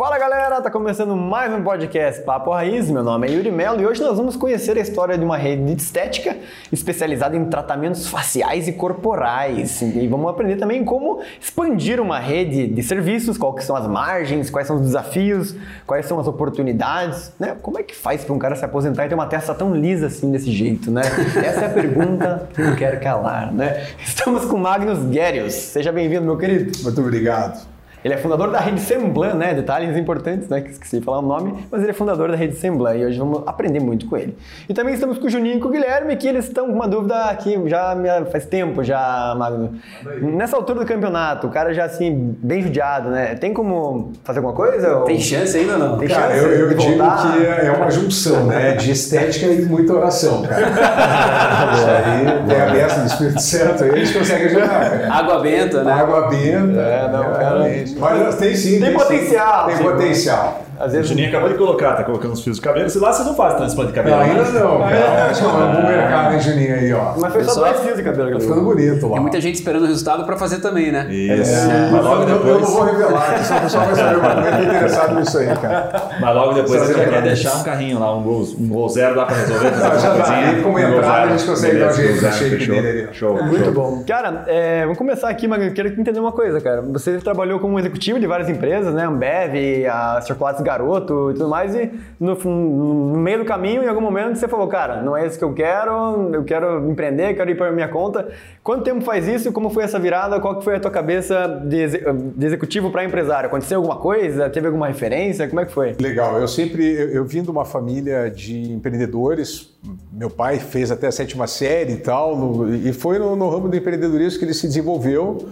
Fala galera, tá começando mais um podcast Papo Raiz. Meu nome é Yuri Melo e hoje nós vamos conhecer a história de uma rede de estética especializada em tratamentos faciais e corporais. E vamos aprender também como expandir uma rede de serviços, quais são as margens, quais são os desafios, quais são as oportunidades, né? Como é que faz para um cara se aposentar e ter uma testa tão lisa assim desse jeito, né? Essa é a pergunta que não quero calar, né? Estamos com Magnus Guerius. Seja bem-vindo, meu querido. Muito obrigado. Ele é fundador da rede Semblan, né? Detalhes importantes, né? Que esqueci de falar o nome, mas ele é fundador da rede Semblan e hoje vamos aprender muito com ele. E também estamos com o Juninho e com o Guilherme, que eles estão com uma dúvida aqui já faz tempo já, Magno. Nessa altura do campeonato, o cara já assim, bem judiado, né? Tem como fazer alguma coisa? Tem chance ainda ou não? Tem cara, chance eu, eu de digo voltar? que é uma junção, né? De estética e muita oração, cara. Isso aí tem a besta do Espírito Santo aí, eles conseguem ajudar, cara. Água benta, né? Água benta. É, não, cara. realmente. Mas tem sim. Tem sim. potencial, Tem tipo. potencial. Às O vezes Juninho acabou de colocar, tá colocando os fios do cabelo. Se lá vocês não fazem transplante de cabelo. Não, ainda né? não, cara. Acho que é um bom mercado, hein, Juninho, aí, ó. Mas foi só dois fios de cabelo. que Tá ficando bonito lá. Tem muita gente esperando o resultado pra fazer também, né? Isso. É, Mas logo eu, eu não depois, vou revelar, porque senão o pessoal vai saber o que é interessado nisso aí, cara. mas logo depois você já quer deixar um carrinho lá, um gol, um gol zero lá pra resolver. fazer Não, já tá. Aí, como zero. a gente consegue dar um jeito gol no zero, shape fechou. dele ali. Show. Muito bom. Cara, é, vamos começar aqui, Magno. Eu quero entender uma coisa, cara. Você trabalhou como executivo de várias empresas, né? Ambev, a Chocolates Garoto e tudo mais. E no, no meio do caminho, em algum momento, você falou, cara, não é isso que eu quero, eu quero empreender, quero ir para minha conta. Quanto tempo faz isso? Como foi essa virada? Qual que foi a tua cabeça de, de executivo para empresário? Aconteceu alguma coisa? Teve alguma referência? Como é que foi? Legal, eu sempre, eu, eu vim de uma família de empreendedores, meu pai fez até a sétima série e tal, no- e foi no, no ramo do empreendedorismo que ele se desenvolveu,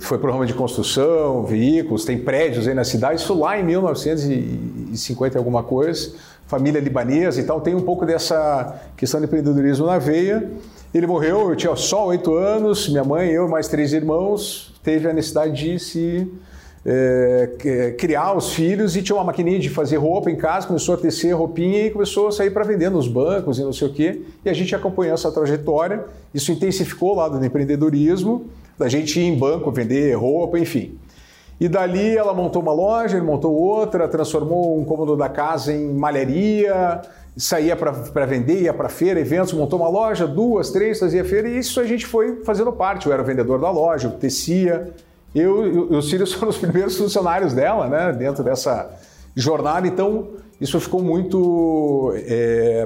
foi ramo de construção, veículos, tem prédios aí na cidade, isso lá em 1950 e alguma coisa, família libanesa e tal, tem um pouco dessa questão de empreendedorismo na veia. Ele morreu, eu tinha só oito anos, minha mãe, eu, mais três irmãos, teve a necessidade de se é, criar os filhos e tinha uma maquininha de fazer roupa em casa, começou a tecer roupinha e começou a sair para vender nos bancos e não sei o quê. E a gente acompanhou essa trajetória, isso intensificou o lado do empreendedorismo, da gente ir em banco vender roupa, enfim. E dali ela montou uma loja, ele montou outra, transformou um cômodo da casa em malharia, saía para vender, ia para feira, eventos, montou uma loja, duas, três, fazia feira, e isso a gente foi fazendo parte. Eu era o vendedor da loja, eu tecia. Eu e os filhos foram os primeiros funcionários dela, né, dentro dessa jornada. Então, isso ficou muito,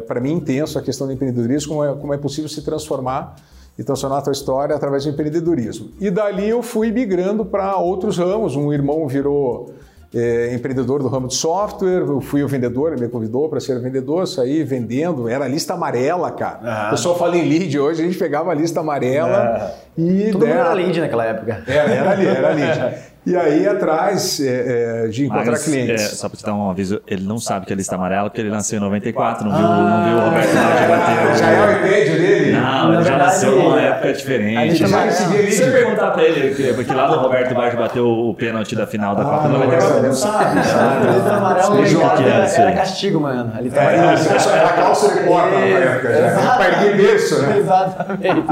para mim, intenso a questão do empreendedorismo, como é, como é possível se transformar e transformar a tua história através do empreendedorismo. E dali eu fui migrando para outros ramos. Um irmão virou é, empreendedor do ramo de software, eu fui o vendedor, ele me convidou para ser vendedor, saí vendendo, era a lista amarela, cara. O pessoal fala em lead hoje, a gente pegava a lista amarela e... Todo mundo né, era lead naquela época. Era, era ali, era lead. E aí atrás é, é, de encontrar Mas, clientes. é, só pra te dar um aviso, ele não sabe que ele está amarelo porque ele nasceu em 94, não viu, não viu o Roberto. Já é o dele? Não, ele já nasceu numa época A diferente. amarelo. Se você perguntar pra ele, que- porque lá no Roberto Marques bateu o pênalti da final da Copa não, 94, ele não essa- sabe. A lista amarela Explica o ligada que é isso era castigo, mano. Lista É, era calça de porta na época. Já. Exatamente. Perdi berço, né? Exatamente.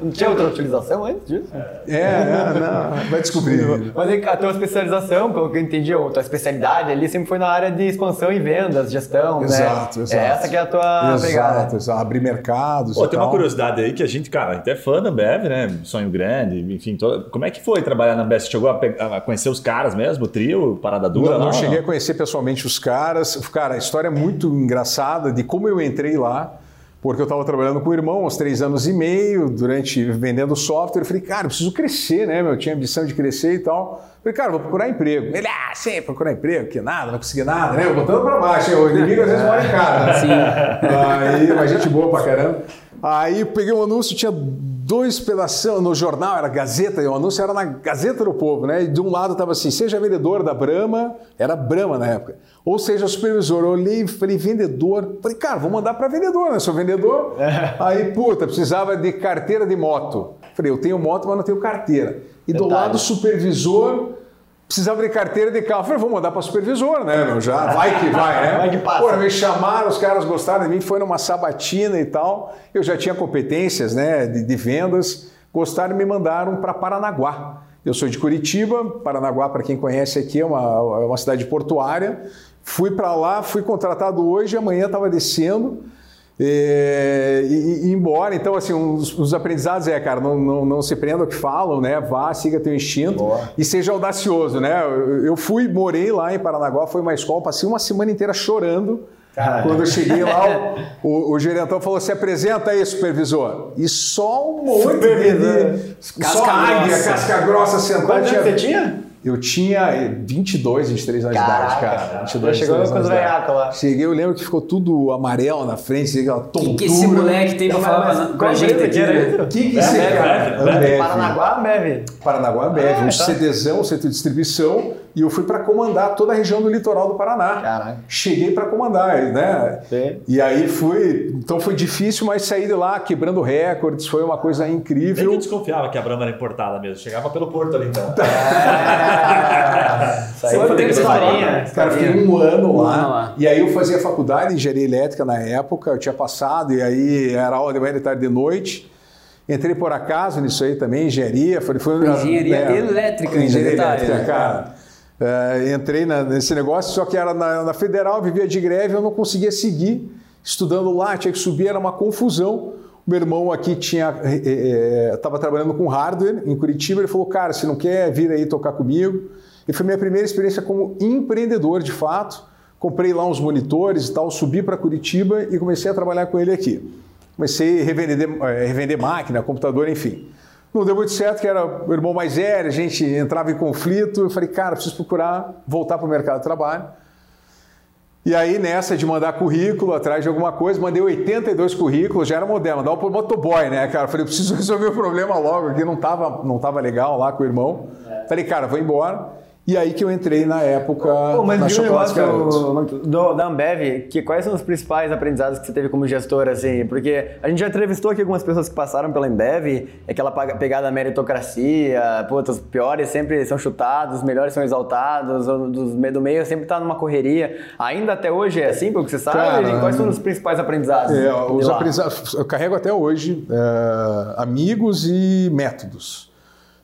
Não tinha outra utilização antes disso? É, é, não, vai descobrir. Mas a tua especialização, pelo que eu entendi, a tua especialidade ali sempre foi na área de expansão e vendas, gestão, Exato, né? exato. É essa que é a tua pegada. Exato, exato. Abrir mercados Pô, e tem uma tal. Curiosidade aí que a gente, cara, a gente é fã da Ambev, né? Sonho grande, enfim. toda- Como é que foi trabalhar na Ambev? Você chegou a, pe- a conhecer os caras mesmo, o trio, Parada Dura? Não, não lá, cheguei a conhecer pessoalmente os caras. Cara, a história é muito engraçada de como eu entrei lá, porque eu estava trabalhando com o irmão há uns três anos e meio, durante vendendo software. Eu falei, cara, eu preciso crescer, né? Eu tinha ambição de crescer e tal. Eu falei, cara, vou procurar emprego. Ele, ah, sim, procurar emprego, que nada, não vai conseguir nada, né? Eu botando pra baixo, o inimigo às vezes mora em casa. Sim. Aí, uma gente boa pra caramba. Aí peguei um anúncio, tinha dois pedaços no jornal, era Gazeta, e o anúncio era na Gazeta do Povo, né? E de um lado estava assim, seja vendedor da Brahma, era Brahma na época, ou seja supervisor. Eu olhei e falei, vendedor. Falei, cara, vou mandar para vendedor, né? Sou vendedor. Aí, puta, precisava de carteira de moto. Falei, eu tenho moto, mas não tenho carteira. E do Detalhe. lado supervisor, Precisava de carteira de carro. Eu falei, vou mandar para supervisor, né? meu? Já vai que vai, né? Vai que passa. Pô, me chamaram, os caras gostaram de mim, foi numa sabatina e tal. Eu já tinha competências, né, de, de vendas. Gostaram e me mandaram para Paranaguá. Eu sou de Curitiba, Paranaguá, para quem conhece aqui, é uma, é uma cidade portuária. Fui para lá, fui contratado hoje, amanhã estava descendo. É, e, e embora, então, assim, os, os aprendizados é, cara, não, não, não, se prenda ao que falam, né? Vá, siga teu instinto Boa. e seja audacioso, né? Eu, eu fui, morei lá em Paranaguá, foi uma escola, passei uma semana inteira chorando. Caralho. Quando eu cheguei lá, o, o, o, gerentão falou: se apresenta aí, supervisor. E só um monte de. Casca só águia, casca grossa sentada. Quanto tempo você tinha? Eu tinha 22, 23 anos Caraca, de idade, cara. 22, chegou com os veiacos lá. Cheguei, eu lembro que ficou tudo amarelo na frente, aquela tontura. O que, que esse moleque tem pra falar pra, pra gente aqui, né? O que que esse cara... Paranaguá, Ambev. Paranaguá, Ambev. Um tá. CDzão, centro de distribuição, e eu fui para comandar toda a região do litoral do Paraná. Caraca. Cheguei para comandar, né? Sim. E aí fui... Então foi difícil, mas saí de lá quebrando recordes, foi uma coisa incrível. Eu desconfiava que a Brahma era importada mesmo. Chegava pelo porto ali, então. Sempre tem historinha. Cara, fiquei um ano lá, lá, E aí eu fazia faculdade de engenharia elétrica na época, eu tinha passado, e aí era aula de manhã, de tarde, de noite. Entrei por acaso nisso aí também, engenharia. Foi, foi, engenharia né, elétrica, engenharia elétrica, é. cara. É, entrei na, nesse negócio, só que era na, na federal, vivia de greve, eu não conseguia seguir estudando lá, tinha que subir, era uma confusão. O meu irmão aqui tinha estava é, é, trabalhando com hardware em Curitiba, ele falou, cara, se não quer vir aí tocar comigo, e foi minha primeira experiência como empreendedor, de fato. Comprei lá uns monitores e tal, subi para Curitiba e comecei a trabalhar com ele aqui. Comecei a revender, revender máquina, computador, enfim. Não deu muito certo, que era o irmão mais velho, a gente entrava em conflito. Eu falei, cara, preciso procurar voltar para o mercado de trabalho. E aí, nessa de mandar currículo atrás de alguma coisa, mandei 82 currículos, já era moderno, mandava pro motoboy, né, cara? Falei, preciso resolver o problema logo, porque não tava, não tava legal lá com o irmão. É. Falei, cara, vou embora. E aí que eu entrei na época Pô, mas na Chocolate do, do, da Ambev, que quais são os principais aprendizados que você teve como gestor, assim? Porque a gente já entrevistou aqui algumas pessoas que passaram pela Ambev, aquela pegada meritocracia, pô, os piores sempre são chutados, os melhores são exaltados, dos do meio sempre tá numa correria. Ainda até hoje é assim, pelo que você sabe? Cara, quais são os principais aprendizados? É, os aprendizados, eu carrego até hoje é, amigos e métodos.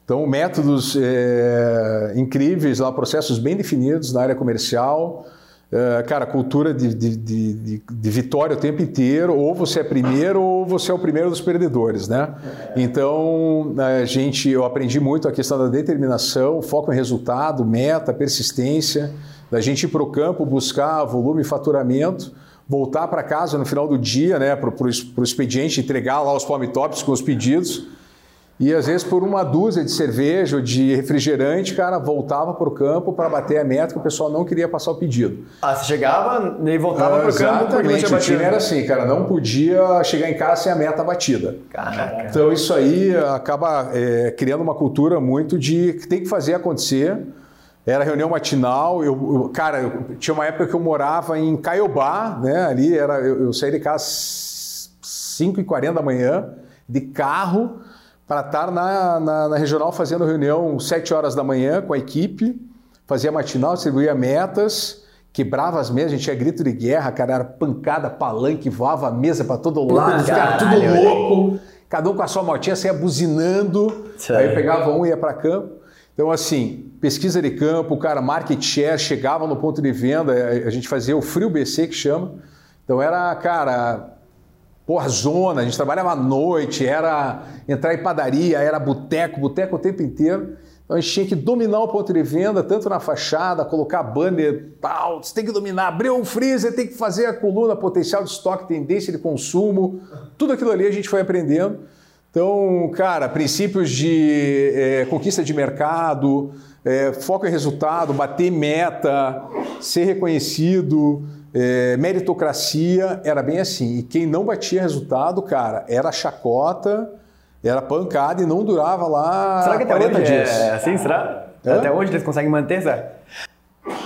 Então, métodos é, incríveis, lá, processos bem definidos na área comercial. É, cara, cultura de, de, de, de, vitória o tempo inteiro, ou você é primeiro ou você é o primeiro dos perdedores, né? Então, a gente, eu aprendi muito a questão da determinação, foco em resultado, meta, persistência, da gente ir para o campo buscar volume e faturamento, voltar para casa no final do dia, né, para o expediente, entregar lá os palm tops com os pedidos, e às vezes por uma dúzia de cerveja ou de refrigerante, cara, voltava para o campo para bater a meta que o pessoal não queria passar o pedido. Ah, você chegava e voltava para o campo Exatamente, o time era assim, cara, não podia chegar em casa sem a meta batida. Caraca. Então isso aí acaba é, criando uma cultura muito de que tem que fazer acontecer. Era reunião matinal, eu, eu cara, eu, tinha uma época que eu morava em Caiobá, né, ali, era, eu, eu saí de casa às 5h40 da manhã, de carro, para estar na, na, na, regional fazendo reunião 7 horas da manhã com a equipe, fazia matinal, distribuía metas, quebrava as mesas, a gente tinha grito de guerra, cara, era pancada, palanque, voava a mesa para todo lado, cara, tudo louco, cada um com a sua motinha, saia buzinando, aí pegava um e ia para campo. Então, assim, pesquisa de campo, cara, market share, chegava no ponto de venda, a gente fazia o frio BC que chama. Então era, cara, porra, zona, a gente trabalhava à noite, era entrar em padaria, era boteco, boteco o tempo inteiro. Então a gente tinha que dominar o ponto de venda, tanto na fachada, colocar banner, tal, você tem que dominar, abriu um freezer, tem que fazer a coluna, potencial de estoque, tendência de consumo, tudo aquilo ali a gente foi aprendendo. Então, cara, princípios de é, conquista de mercado, é, foco em resultado, bater meta, ser reconhecido, é, meritocracia era bem assim. E quem não batia resultado, cara, era chacota, era pancada e não durava lá Será que até 40 hoje dias. É assim, será? Hã? Até hoje eles conseguem manter, será?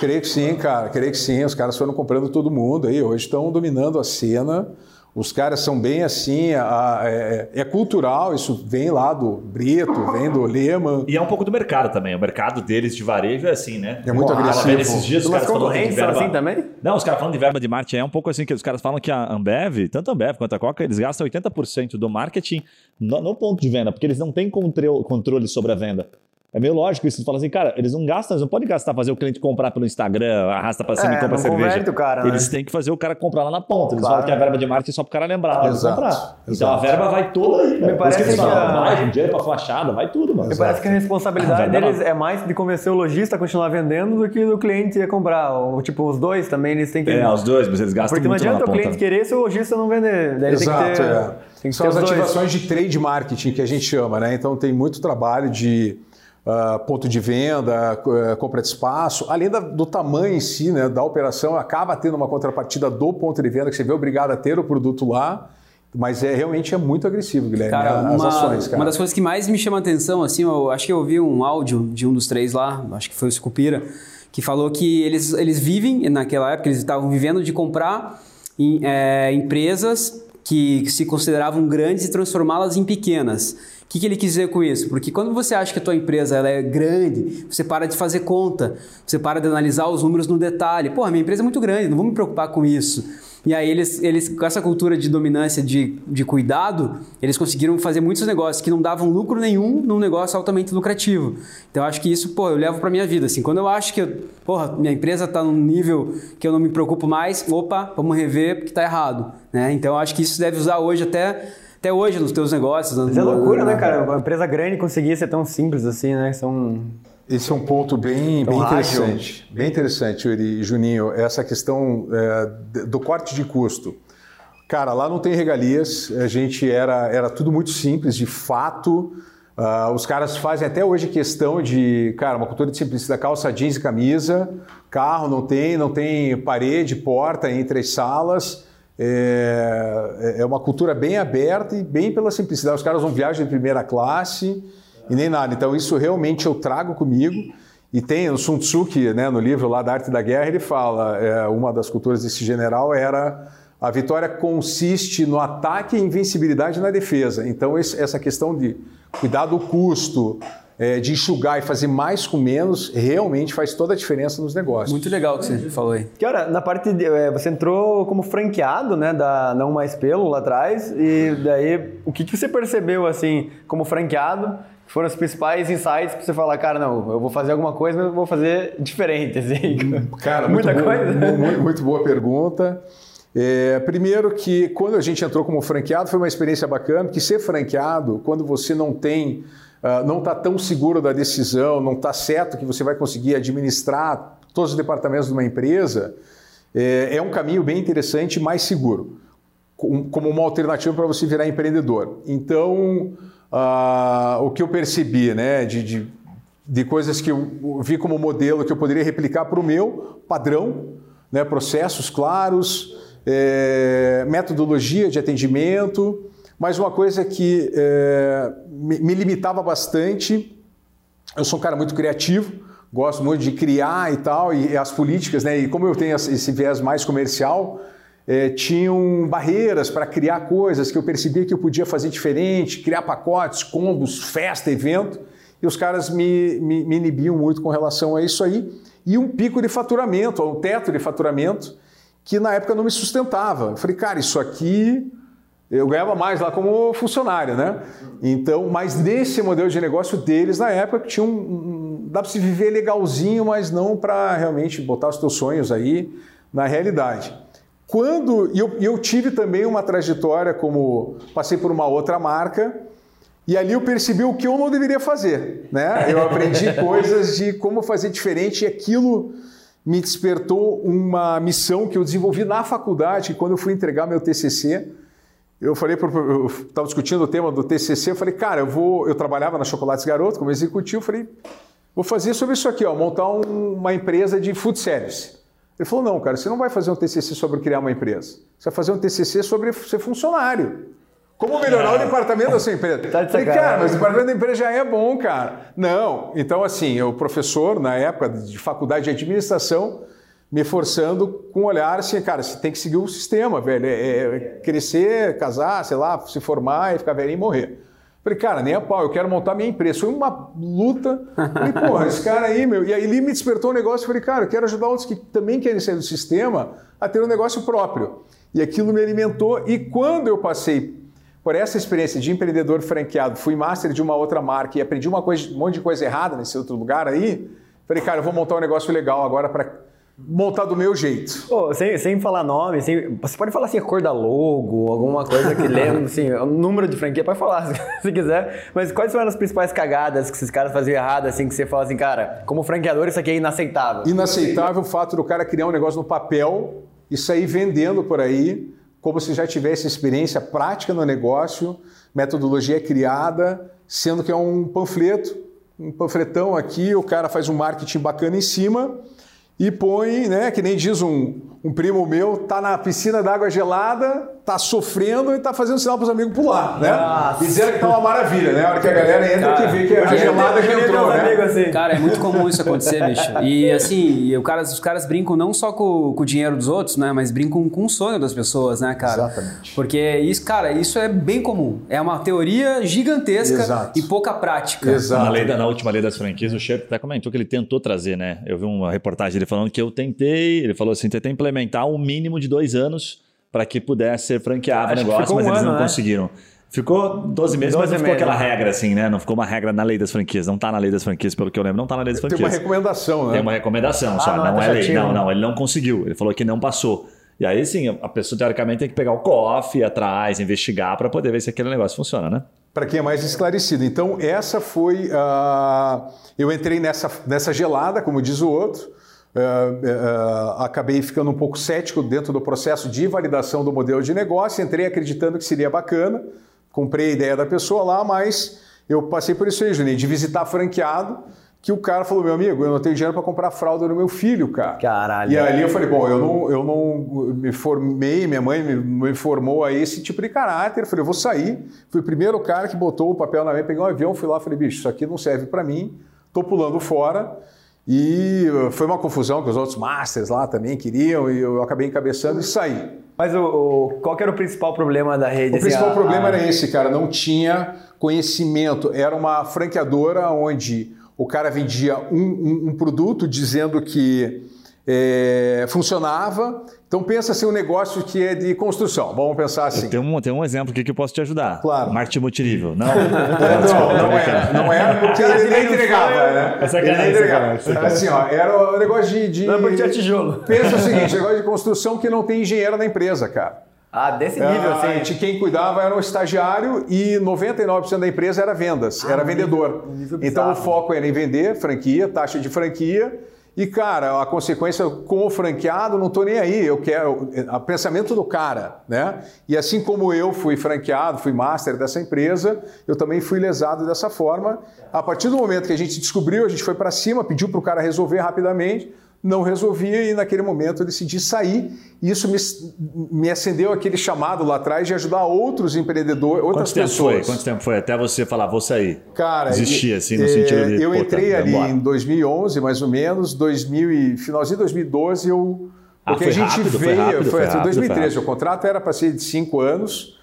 Creio que sim, cara. Creio que sim. Os caras foram comprando todo mundo aí. Hoje estão dominando a cena. Os caras são bem assim, a, a, é, é, cultural, isso vem lá do Brito, vem do Lehman. E é um pouco do mercado também. O mercado deles de varejo é assim, né? É muito agressivo. Esses dias os caras falando de verba... assim também? Não, os caras falando de verba de marketing é um pouco assim que os caras falam que a Ambev, tanto a Ambev quanto a Coca, eles gastam 80% do marketing no, no, ponto de venda, porque eles não têm controle sobre a venda. É meio lógico isso. Você fala assim, cara, eles não gastam, eles não podem gastar, fazer o cliente comprar pelo Instagram, arrasta pra cima É, e compra não cerveja. converte o cara, né? Eles têm que fazer o cara comprar lá na ponta. Eles Claro. falam que a verba de marketing é só pro cara lembrar Exato, comprar. Então exato. a verba vai toda aí. isso parece que que falam, a- mais, dinheiro pra fachada, vai tudo, mano. Me parece que a responsabilidade dar deles é mais de convencer o lojista a continuar vendendo do que do cliente a comprar. Ou, tipo, os dois também, eles têm que... É, os dois, mas eles gastam Porque não muito lá na adianta o ponta. cliente querer se o lojista não vender. Daí Exato, tem que ter, é. tem que São ter as os dois. ativações de trade marketing que a gente chama, né? Então tem muito trabalho de ah, ponto de venda, eh, compra de espaço, além da- do tamanho em si, né, da operação, acaba tendo uma contrapartida do ponto de venda que você vê obrigado a ter o produto lá, mas é realmente é muito agressivo, Guilherme, Cara, as uma, ações, cara. uma das coisas que mais me chama a atenção, assim, eu acho que eu ouvi um áudio de um dos três lá, acho que foi o Scupira, que falou que eles, eles vivem, naquela época, eles estavam vivendo de comprar em, é, empresas que se consideravam grandes e transformá-las em pequenas. Que, que ele quis dizer com isso? Porque quando você acha que a tua empresa ela é grande, você para de fazer conta, você para de analisar os números no detalhe. Pô, minha empresa é muito grande, não vou me preocupar com isso. E aí eles, eles com essa cultura de dominância, de, de cuidado, eles conseguiram fazer muitos negócios que não davam lucro nenhum num negócio altamente lucrativo. Então eu acho que isso, pô, eu levo pra minha vida. Assim, quando eu acho que, porra, minha empresa tá num nível que eu não me preocupo mais, opa, vamos rever porque tá errado. Né? Então eu acho que isso deve usar hoje até, até hoje nos teus negócios. Mas é loucura, né, cara? Uma empresa grande conseguir ser tão simples assim, né? São... Esse é um ponto bem, bem interessante. Bem interessante, Yuri Juninho, essa questão é, do corte de custo. Cara, lá não tem regalias, a gente era, era tudo muito simples, de fato. Ah, os caras fazem até hoje questão de, cara, uma cultura de simplicidade, calça jeans e camisa, carro não tem, não tem parede, porta entre as salas. É, é uma cultura bem aberta e bem pela simplicidade. Os caras não viajam de primeira classe e nem nada. Então, isso realmente eu trago comigo. E tem o Sun Tzu, que, né, no livro lá da Arte da Guerra, ele fala, é, uma das culturas desse general era a vitória consiste no ataque invencibilidade na defesa. Então, esse- essa questão de cuidar do custo, é, de enxugar e fazer mais com menos, realmente faz toda a diferença nos negócios. Muito legal o que você falou aí. Cara, na parte de, é, você entrou como franqueado, né, da Não Mais Pelo lá atrás, e daí o que, que você percebeu assim, como franqueado, que foram os principais insights pra você falar, cara, não, eu vou fazer alguma coisa, mas eu vou fazer diferente, assim. Cara, muito muita boa, coisa. mu- mu- muito boa pergunta. É, primeiro que quando a gente entrou como franqueado foi uma experiência bacana, porque ser franqueado, quando você não tem, ah, não está tão seguro da decisão, não está certo que você vai conseguir administrar todos os departamentos de uma empresa, é, é um caminho bem interessante e mais seguro, com- como uma alternativa para você virar empreendedor. Então, ah, o que eu percebi, né, de, de, de coisas que eu vi como modelo que eu poderia replicar para o meu padrão, né, processos claros, é, metodologia de atendimento, mas uma coisa que é, me, me limitava bastante. Eu sou um cara muito criativo, gosto muito de criar e tal, e as políticas, né? E como eu tenho esse viés mais comercial, é, tinham barreiras para criar coisas que eu percebia que eu podia fazer diferente, criar pacotes, combos, festa, evento, e os caras me, me, me inibiam muito com relação a isso aí. E um pico de faturamento, um teto de faturamento, que na época não me sustentava. Eu falei, cara, isso aqui eu ganhava mais lá como funcionário, né? Então, mas nesse modelo de negócio deles, na época, tinha um, um- dá para se viver legalzinho, mas não para realmente botar os teus sonhos aí na realidade. Quando eu, eu tive também uma trajetória como passei por uma outra marca e ali eu percebi o que eu não deveria fazer, né? Eu aprendi coisas de como fazer diferente e aquilo me despertou uma missão que eu desenvolvi na faculdade, quando eu fui entregar meu TCC, eu falei, pro- eu estava discutindo o tema do TCC, eu falei, cara, eu vou, eu trabalhava na Chocolates Garoto como executivo, eu falei, vou fazer sobre isso aqui, ó, montar um- uma empresa de food service. Ele falou, não, cara, você não vai fazer um TCC sobre criar uma empresa, você vai fazer um TCC sobre ser funcionário. Como melhorar o departamento da sua empresa? Tá falei, cara, mas o departamento da empresa já é bom, cara. Não. Então, assim, o professor, na época de faculdade de administração, me forçando com um olhar assim, cara, você tem que seguir o sistema, velho. É, é crescer, casar, sei lá, se formar e ficar velho e morrer. Falei, cara, nem a pau, eu quero montar minha empresa. Foi uma luta. Falei, porra, esse cara aí, meu. E aí ele me despertou um negócio. Falei, cara, eu quero ajudar outros que também querem sair do sistema a ter um negócio próprio. E aquilo me alimentou. E quando eu passei por essa experiência de empreendedor franqueado, fui master de uma outra marca e aprendi uma coisa, um monte de coisa errada nesse outro lugar aí, falei, cara, eu vou montar um negócio legal agora para montar do meu jeito. Pô, sem, sem falar nome, sem, você pode falar assim, a cor da logo, alguma coisa que lembra, assim, o número de franquia, pode falar se quiser, mas quais foram as principais cagadas que esses caras faziam errado, assim, que você fala assim, cara, como franqueador isso aqui é inaceitável? Inaceitável o fato do cara criar um negócio no papel e sair vendendo por aí, como se já tivesse experiência prática no negócio, metodologia criada, sendo que é um panfleto, um panfletão aqui, o cara faz um marketing bacana em cima e põe, né, que nem diz um, um primo meu, tá na piscina d'água gelada, tá sofrendo e tá fazendo sinal pros amigos pular, né? Nossa. E dizendo que tá uma maravilha, né? A hora que a galera entra cara, que vê que é a gelada que entrou, né? Assim. Cara, é muito comum isso acontecer, bicho. E assim, o cara, os caras brincam não só com, com, o dinheiro dos outros, né? Mas brincam com o sonho das pessoas, né, cara? Exatamente. Porque isso, cara, isso é bem comum. É uma teoria gigantesca Exato. e pouca prática. Exato. Na, lei da, na última lei das franquias, o chefe até comentou que ele tentou trazer, né? Eu vi uma reportagem dele falando que eu tentei, ele falou assim, tentei implementar um mínimo de dois anos para que pudesse ser franqueado o negócio, mas um eles ano, não né? conseguiram. Ficou 12 meses, 12 mas não ficou aquela regra assim, né? Não ficou uma regra na lei das franquias. Não está na lei das franquias, pelo que eu lembro, não está na lei das franquias. Tem uma recomendação, né? Tem uma recomendação, ah, só. Não, não é lei. Não, não, ele não conseguiu. Ele falou que não passou. E aí sim, a pessoa teoricamente tem que pegar o COF, ir atrás, investigar para poder ver se aquele negócio funciona, né? Para quem é mais esclarecido. Então, essa foi. Uh... Eu entrei nessa, nessa gelada, como diz o outro. Uh, uh, acabei ficando um pouco cético dentro do processo de validação do modelo de negócio, entrei acreditando que seria bacana, comprei a ideia da pessoa lá, mas eu passei por isso aí, Juninho, de visitar franqueado, que o cara falou, meu amigo, eu não tenho dinheiro para comprar fralda no meu filho, cara. Caralho. E ali eu falei, bom, eu não, eu não me formei, minha mãe me, me formou a esse tipo de caráter, eu falei, eu vou sair. Fui o primeiro cara que botou o papel na mesa, peguei um avião, fui lá, falei, bicho, isso aqui não serve para mim, tô pulando fora. E foi uma confusão que os outros masters lá também queriam e eu acabei encabeçando e saí. Mas o, o qual era o principal problema da rede? O assim, principal a, problema era esse, cara, não tinha conhecimento. Era uma franqueadora onde o cara vendia um, um, um produto dizendo que é, funcionava. Então pensa assim um negócio que é de construção. Vamos pensar assim. Tem um, tem um exemplo aqui que eu posso te ajudar. Claro. Marketing multinível. Não, não, não, não era. Não era porque ele nem entregava, né? Essa ele nem entregava. Assim, ó, era um negócio de, de... Não é porque tinha tijolo. Pensa o seguinte, negócio de construção que não tem engenheiro na empresa, cara. Ah, desse nível, ah, assim. Quem cuidava era um estagiário e 99% da empresa era vendas, ah, era vendedor. Nível, nível então o foco era em vender, franquia, taxa de franquia e, cara, a consequência com o franqueado, não estou nem aí. Eu quero. O pensamento do cara, né? E assim como eu fui franqueado, fui master dessa empresa, eu também fui lesado dessa forma. A partir do momento que a gente descobriu, a gente foi para cima, pediu para o cara resolver rapidamente não resolvia e naquele momento eu decidi sair. E isso me, me acendeu aquele chamado lá atrás de ajudar outros empreendedores, outras Quanto pessoas. Tempo foi? Quanto tempo foi até você falar, vou sair? Cara, Existia assim, no é, sentido de... Eu entrei tá, ali em 2011, mais ou menos, 2000 e, finalzinho de 2012 eu... Ah, porque a gente rápido, veio, foi, rápido, foi, foi rápido, 2013, o contrato era para ser de cinco anos,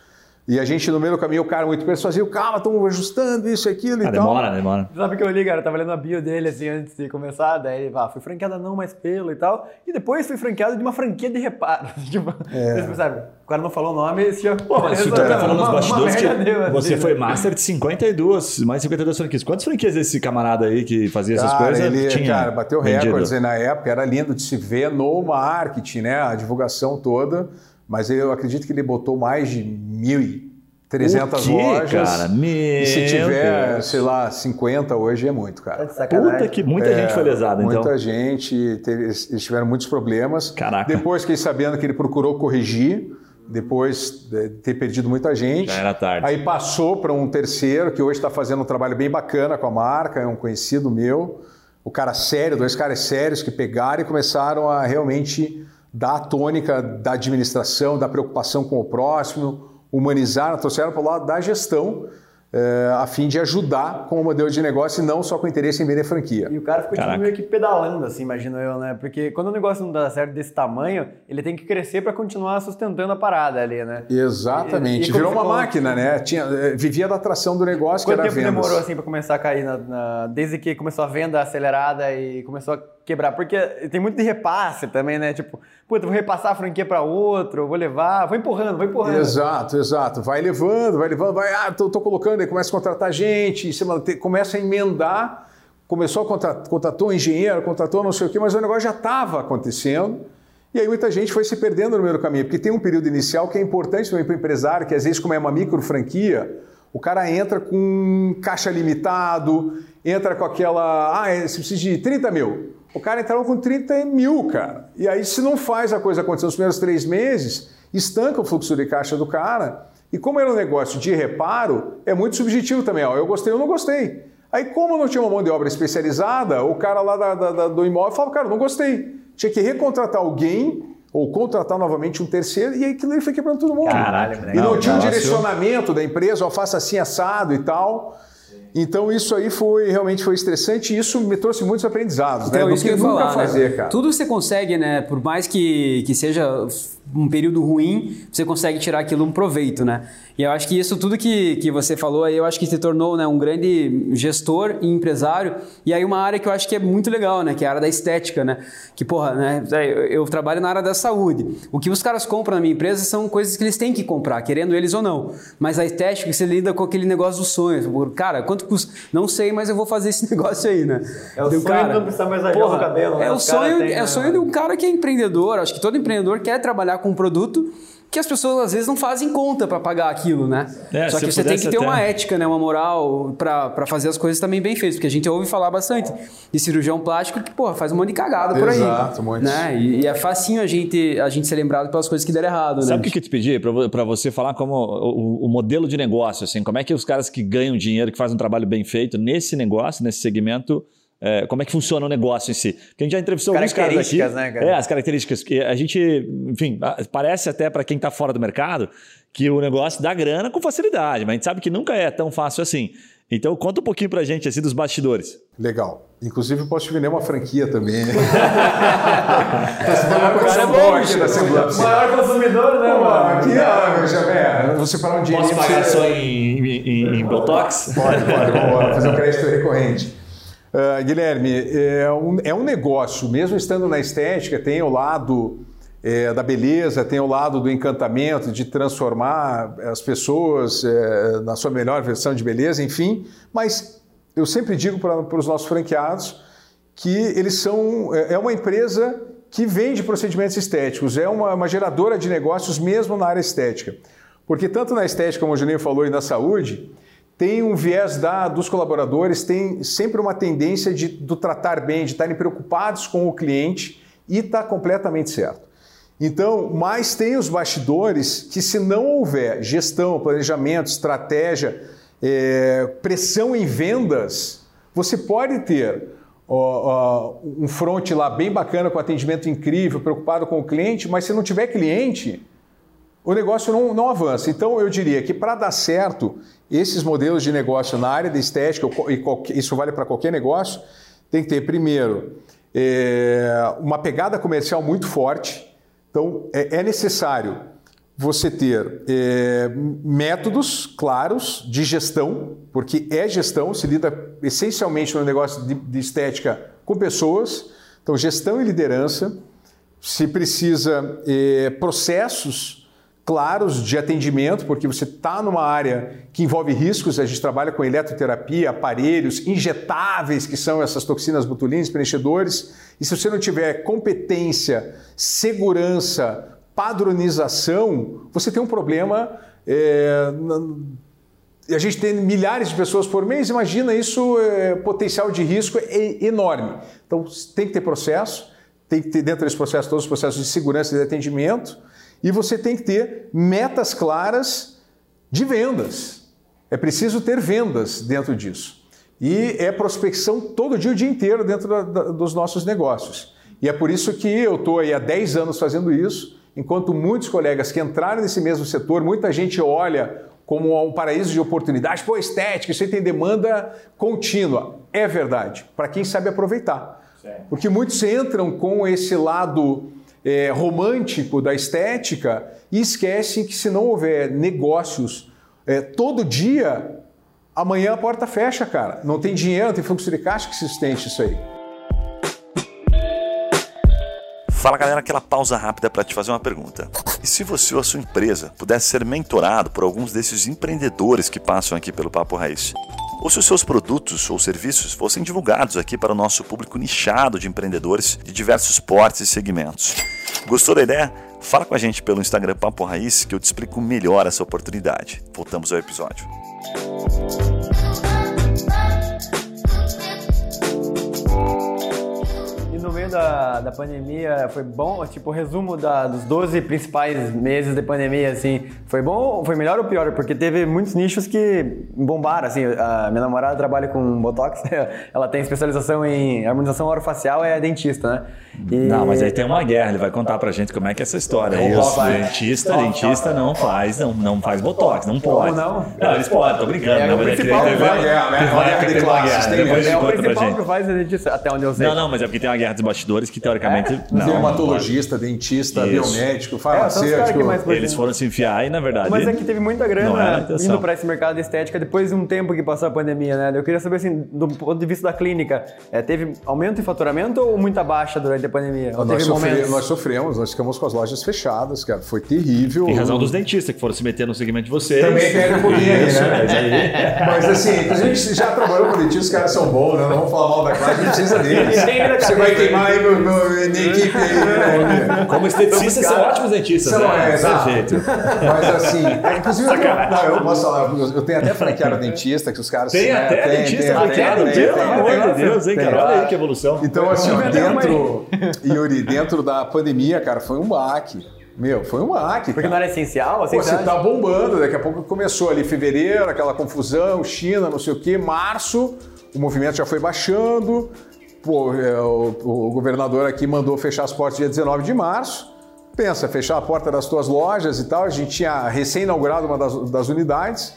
e a gente, no meio do caminho, o cara muito persuasivo, calma, estamos ajustando isso, aquilo ah, e demora, tal. Demora, Sabe o que eu li, cara? Eu tava lendo a bio dele, assim, antes de começar, daí ele, ah, fui franqueada não mais pelo e tal, e depois fui franqueado de uma franquia de reparo. tipo, é. sabe, o cara não falou o nome, esse já... Pô, mas tu tá falando nos bastidores que deu, você assim, foi né? master de 52, mais 52 franquias. Quantas franquias esse camarada aí que fazia cara, essas coisas ele, tinha Cara, bateu recordes na época, era lindo de se ver no marketing, né, a divulgação toda, mas eu acredito que ele botou mais de mil 300 quê, lojas. cara? Meu e se tiver, Deus. sei lá, 50 hoje é muito, cara. Tá Puta que muita é, gente foi lesada, então. Muita gente, teve, eles tiveram muitos problemas. Caraca. Depois fiquei sabendo que ele procurou corrigir, depois de ter perdido muita gente. Já era tarde. Aí passou para um terceiro, que hoje está fazendo um trabalho bem bacana com a marca, é um conhecido meu. O cara sério, dois caras sérios que pegaram e começaram a realmente dar a tônica da administração, da preocupação com o próximo, humanizaram, trouxeram para o lado da gestão. é, a fim de ajudar com o modelo de negócio e não só com interesse em vender franquia. E o cara ficou tipo, meio que pedalando, assim, imagino eu, né? Porque quando o negócio não dá certo desse tamanho, ele tem que crescer para continuar sustentando a parada ali, né? Exatamente. E, e Virou uma ficou... máquina, né? Tinha, eh, vivia da atração do negócio, Quanto que era tempo demorou, assim, para começar a cair, na, na, desde que começou a venda acelerada e começou a quebrar? Porque tem muito de repasse também, né? Tipo, puta, vou repassar a franquia para outro, vou levar, vou empurrando, vou empurrando. Exato, exato. Vai levando, vai levando, vai, ah, tô, tô colocando, aí começa a contratar gente, começa a emendar, começou a contratar, contratou um engenheiro, contratou não sei o quê, mas o negócio já estava acontecendo. E aí muita gente foi se perdendo no meio do caminho, porque tem um período inicial que é importante também para o empresário, que às vezes, como é uma micro franquia, o cara entra com caixa limitado, entra com aquela. Ah, você precisa de 30 mil. O cara entrava com 30 mil, cara. E aí, se não faz a coisa acontecer nos primeiros três meses, estanca o fluxo de caixa do cara. E como era um negócio de reparo, é muito subjetivo também. Ó, eu gostei ou não gostei. Aí, como não tinha uma mão de obra especializada, o cara lá da, da, do imóvel falava, cara, não gostei. Tinha que recontratar alguém ou contratar novamente um terceiro, e aí aquilo aí foi quebrando todo mundo. Caralho, E não, não tinha um direcionamento da empresa, ó, faça assim assado e tal. Então isso aí foi realmente foi estressante e isso me trouxe muitos aprendizados, então, né? Isso que eu nunca falar, né? fazer, né? cara. Tudo você consegue, né? Por mais que, que seja um período ruim, você consegue tirar aquilo um proveito, né? E eu acho que isso tudo que, que você falou aí, eu acho que se tornou né, um grande gestor e empresário. E aí uma área que eu acho que é muito legal, né? Que é a área da estética, né? Que, porra, né? Eu trabalho na área da saúde. O que os caras compram na minha empresa são coisas que eles têm que comprar, querendo eles ou não. Mas a estética, você lida com aquele negócio dos sonhos. Cara, quanto custa? Não sei, mas eu vou fazer esse negócio aí, né? É o sonho cara, não precisar mais o cabelo. Né? É o sonho, é o sonho né? de um cara que é empreendedor. Acho que todo empreendedor quer trabalhar com um produto que as pessoas às vezes não fazem conta para pagar aquilo, né? É, Só que você tem que ter até... uma ética, né, uma moral para fazer as coisas também bem feitas, porque a gente ouve falar bastante de cirurgião plástico que, porra, faz um monte de cagada por aí. Exato, um Né? E, e, é facinho a gente, a gente ser lembrado pelas coisas que deram errado, Sabe né? o que eu te pedi? Para você falar como o, o, modelo de negócio, assim, como é que os caras que ganham dinheiro, que fazem um trabalho bem feito nesse negócio, nesse segmento, é, como é que funciona o negócio em si. Porque a gente já entrevistou alguns caras aqui. Né, cara? É, as características. que A gente, enfim, parece até para quem está fora do mercado que o negócio dá grana com facilidade, mas a gente sabe que nunca é tão fácil assim. Então conta um pouquinho pra gente assim dos bastidores. Legal. Inclusive eu posso te vender uma franquia também. Você tem uma coisa boa aqui da Semblance. Maior consumidor, né, mano? Aqui, ó, já é, você parar um dinheiro. Posso pagar só em, em, em Botox? Pode, pode. Vamos fazer um crédito recorrente. Uh, Guilherme, é um, é um negócio, mesmo estando na estética, tem o lado é, da beleza, tem o lado do encantamento, de transformar as pessoas é, na sua melhor versão de beleza, enfim. Mas eu sempre digo para os nossos franqueados que eles são. É, é uma empresa que vende procedimentos estéticos, é uma, uma geradora de negócios mesmo na área estética. Porque tanto na estética, como o Juninho falou, e na saúde, tem um viés da, dos colaboradores, tem sempre uma tendência de, do tratar bem, de estarem preocupados com o cliente e está completamente certo. Então, mas tem os bastidores que, se não houver gestão, planejamento, estratégia, é, pressão em vendas, você pode ter ó, ó, um front lá bem bacana, com atendimento incrível, preocupado com o cliente, mas se não tiver cliente, o negócio não, não avança. Então, eu diria que para dar certo esses modelos de negócio na área da estética, e isso vale para qualquer negócio, tem que ter, primeiro, é, uma pegada comercial muito forte. Então, é, é necessário você ter é, métodos claros de gestão, porque é gestão, se lida essencialmente no negócio de, de estética com pessoas. Então, gestão e liderança. Se precisa é, processos claros de atendimento, porque você está numa área que envolve riscos, a gente trabalha com eletroterapia, aparelhos, injetáveis, que são essas toxinas botulinas, preenchedores, e se você não tiver competência, segurança, padronização, você tem um problema. É, a gente tem milhares de pessoas por mês, imagina isso, é, potencial de risco é enorme. Então tem que ter processo, tem que ter dentro desse processo todos os processos de segurança e de atendimento, e você tem que ter metas claras de vendas. É preciso ter vendas dentro disso. E é prospecção todo dia, o dia inteiro dentro da, da, dos nossos negócios. E é por isso que eu estou há 10 anos fazendo isso, enquanto muitos colegas que entraram nesse mesmo setor, muita gente olha como um paraíso de oportunidade. Pô, estética, isso aí tem demanda contínua. É verdade, para quem sabe aproveitar. Porque muitos entram com esse lado é, romântico da estética e esquecem que se não houver negócios é, todo dia, amanhã a porta fecha, cara. Não tem dinheiro, tem fluxo de caixa que sustente isso aí. Fala galera, aquela pausa rápida para te fazer uma pergunta. E se você ou a sua empresa pudesse ser mentorado por alguns desses empreendedores que passam aqui pelo Papo Raiz? Ou se os seus produtos ou serviços fossem divulgados aqui para o nosso público nichado de empreendedores de diversos portes e segmentos? Gostou da ideia? Fala com a gente pelo Instagram Papo Raiz que eu te explico melhor essa oportunidade. Voltamos ao episódio. Da, da pandemia foi bom? Tipo, o resumo da, dos 12 principais meses de pandemia, assim, foi bom, foi melhor ou pior? Porque teve muitos nichos que bombaram, assim, a minha namorada trabalha com Botox, ela tem especialização em harmonização orofacial, é dentista, né? E... Não, mas aí tem uma guerra, ele vai contar pra gente como é que é essa história. Os dentista, dentista não faz, não, não faz Botox, não pode. Não? Não, eles podem, tô brincando. É, né? o Mas é que principal teve- que vai- teve uma é, uma guerra. Depois É o principal que faz é dentista, até onde eu sei. Não, não, mas é porque tem uma guerra dos bastidores que teoricamente. não, Dermatologista, dentista, Isso. biomédico, É, farmacêutico. mais não. Eles foram se enfiar e, na verdade. Mas é que teve muita Não grana indo para esse mercado de estética depois de um tempo que passou a pandemia, né? Eu queria saber, assim, do ponto de vista da clínica, é, teve aumento em faturamento ou muita baixa durante a pandemia? Ou Nós, sofre- nós sofremos, nós ficamos com as lojas fechadas, cara. Foi terrível. Em razão dos dentistas que foram se meter no segmento de vocês. Também pega um pouquinho aí, Isso, né? mas aí- Mas assim, a gente já trabalhou com dentistas, os caras são bons, né? Não vamos falar mal da classe, a gente precisa deles. Você vai queimar aí equipe aí, né? Como esteticistas, são ótimos dentistas. São, né? é, exato. Perfeito. Mas assim, é, inclusive eu, tenho- não, eu posso falar, eu eu tenho até franqueado dentista, que os caras. Tem né, até dentista tem, franqueado, tem, pelo tem, amor tem, de Deus, hein, tem. cara? Olha aí que evolução. Então, assim, ó, dentro, Yuri, dentro da pandemia, cara, foi um baque. Meu, foi um baque. Porque cara. não era essencial, assim, Pô, você tá bombando, daqui a pouco começou ali fevereiro, aquela confusão, China, não sei o quê, março, o movimento já foi baixando. Pô, é, o, o governador aqui mandou fechar as portas dia 19 de março. Pensa, fechar a porta das tuas lojas e tal. A gente tinha recém-inaugurado uma das, das unidades.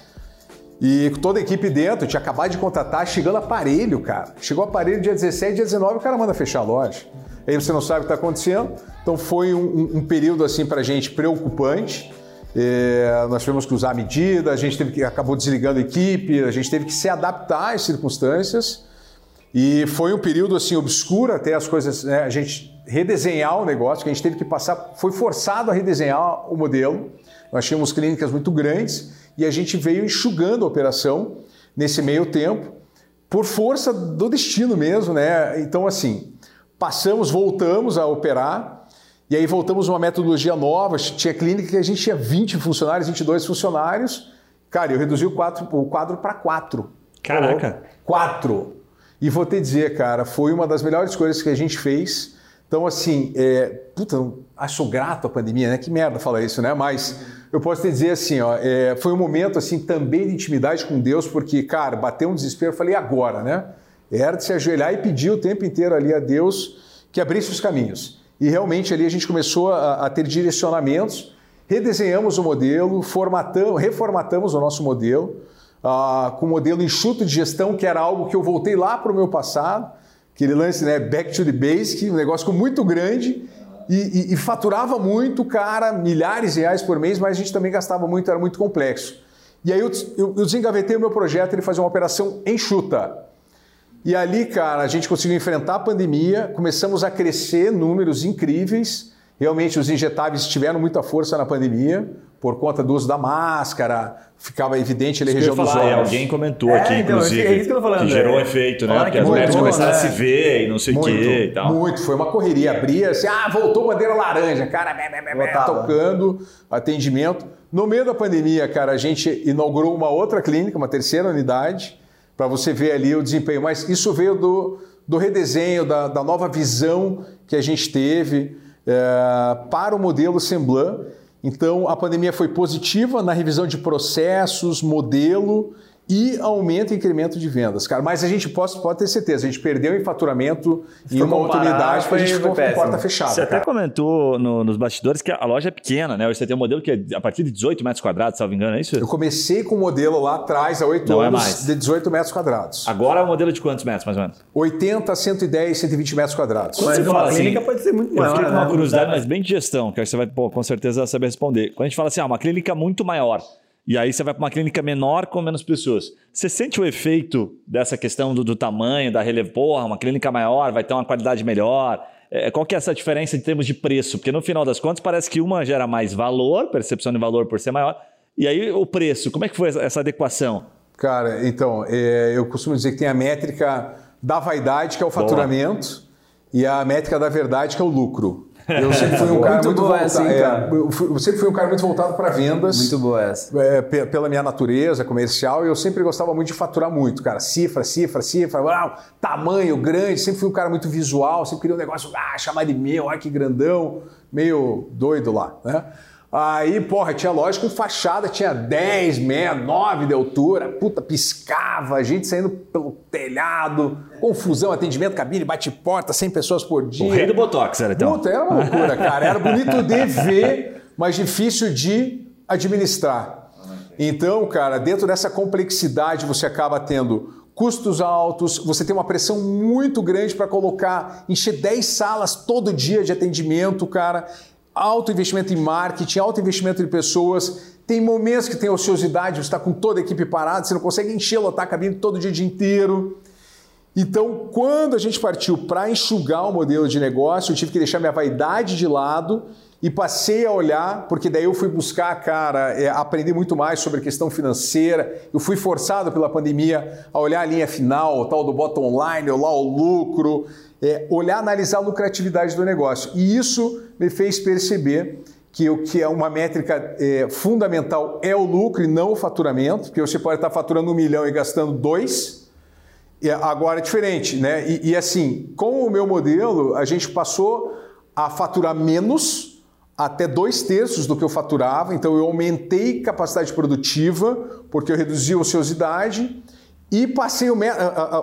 E toda a equipe dentro, tinha acabado de contratar, chegando aparelho, cara. Chegou aparelho dia 17, dia 19, o cara manda fechar a loja. Aí você não sabe o que está acontecendo. Então foi um, um- um período assim para a gente preocupante. É, nós tivemos que usar medida, a gente teve que acabou desligando a equipe, a gente teve que se adaptar às circunstâncias. E foi um período assim obscuro até as coisas, né, a gente redesenhar o negócio, que a gente teve que passar, foi forçado a redesenhar o modelo. Nós tínhamos clínicas muito grandes e a gente veio enxugando a operação nesse meio tempo, por força do destino mesmo, né? Então assim, passamos, voltamos a operar e aí voltamos uma metodologia nova. Tinha clínica que a gente tinha 20 funcionários, 22 funcionários. Cara, eu reduzi o quadro, o quadro para quatro. Caraca. Quatro. E vou te dizer, cara, foi uma das melhores coisas que a gente fez. Então, assim, é, puta, acho grato a pandemia, né? Que merda falar isso, né? Mas eu posso te dizer assim, ó, é, foi um momento assim também de intimidade com Deus, porque, cara, bateu um desespero, falei, "E agora, né? Era de se ajoelhar e pedir o tempo inteiro ali a Deus que abrisse os caminhos. E realmente ali a gente começou a, a ter direcionamentos, redesenhamos o modelo, formatamos, reformatamos o nosso modelo, ah, com o modelo enxuto de gestão, que era algo que eu voltei lá para o meu passado, aquele lance, né, back to the basic, um negócio muito grande, e, e- e faturava muito, cara, milhares de reais por mês, mas a gente também gastava muito, era muito complexo. E aí eu, eu, eu desengavetei o meu projeto de fazer uma operação enxuta. E ali, cara, a gente conseguiu enfrentar a pandemia, começamos a crescer números incríveis. Realmente os injetáveis tiveram muita força na pandemia, por conta do uso da máscara, ficava evidente ali a Isso que eu região ia dos falar, e olhos. alguém comentou É, aqui, então, inclusive, é isso que eu tô falando, gerou um é. efeito, né? Porque que as médicas mudou, começaram a se né? ver e não sei o Muito, quê e tal. muito. Foi uma correria. Abria assim, ah, voltou bandeira laranja, cara, bé, bé, bé, tocando, atendimento. No meio da pandemia, cara, a gente inaugurou uma outra clínica, uma terceira unidade, para você ver ali o desempenho. Mas isso veio do, do redesenho, da, da nova visão que a gente teve eh, para o modelo Semblan. Então, a pandemia foi positiva na revisão de processos, modelo e aumento e incremento de vendas, cara. Mas a gente pode, pode ter certeza, a gente perdeu em faturamento Se e for uma outra comparar, unidade porque a gente ficou com porta fechada. Você até cara. comentou no- nos bastidores que a loja é pequena, né? Hoje você tem um modelo que é a partir de 18 metros quadrados, se não me engano, é isso? Eu comecei com o modelo lá atrás, há oito Não é anos, mais. de 18 metros quadrados. Agora é um modelo de quantos metros, mais ou menos? 80, 110, 120 metros quadrados. Quando Mas você uma fala assim, clínica pode ser muito Eu maior, fiquei com uma né? curiosidade, mas bem de gestão, que você vai pô, com certeza saber responder. Quando a gente fala assim, ah, uma clínica muito maior, e aí você vai para uma clínica menor com menos pessoas, você sente o efeito dessa questão do, do tamanho, da relevância? Porra, uma clínica maior vai ter uma qualidade melhor? É, qual que é essa diferença em termos de preço? Porque no final das contas parece que uma gera mais valor, percepção de valor por ser maior, e aí o preço, como é que foi essa- adequação? Cara, então, é, eu costumo dizer que tem a métrica da vaidade, que é o faturamento, e a métrica da verdade, que é o lucro. Eu sempre fui um cara Muito muito voltado. hein, é, eu, sempre fui um cara muito voltado para vendas. Muito boa essa. é, pe- pela minha natureza comercial, eu sempre gostava muito de faturar muito, cara. Cifra, cifra, cifra, uau, tamanho grande, sempre fui um cara muito visual, sempre queria um negócio, ah, chamar de meu, olha que grandão, meio doido lá, né? Aí, porra, tinha loja com fachada, tinha 10 metros, 9 de altura, puta, piscava, gente saindo pelo telhado, confusão, atendimento, cabine, bate-porta, 100 pessoas por dia. O rei do Botox era então. Puta, era uma loucura, cara. Era bonito de ver, mas difícil de administrar. Então, cara, dentro dessa complexidade você acaba tendo custos altos, você tem uma pressão muito grande para colocar, encher 10 salas todo dia de atendimento, cara. Alto investimento em marketing, alto investimento em pessoas. Tem momentos que tem ociosidade, você está com toda a equipe parada, você não consegue encher, lotar a cabine todo dia, dia inteiro. Então, quando a gente partiu para enxugar o modelo de negócio, eu tive que deixar minha vaidade de lado e passei a olhar, porque daí eu fui buscar, cara, é, aprender muito mais sobre a questão financeira. Eu fui forçado pela pandemia a olhar a linha final, o tal do bottom line, olhar o lucro, é, olhar, analisar a lucratividade do negócio. E isso me fez perceber que o que é uma métrica é, fundamental é o lucro e não o faturamento, porque você pode estar faturando um milhão e gastando dois. E agora é diferente, né? E, e, assim, com o meu modelo, a gente passou a faturar menos, até dois terços do que eu faturava, então eu aumentei capacidade produtiva, porque eu reduzi a ociosidade, e passei o,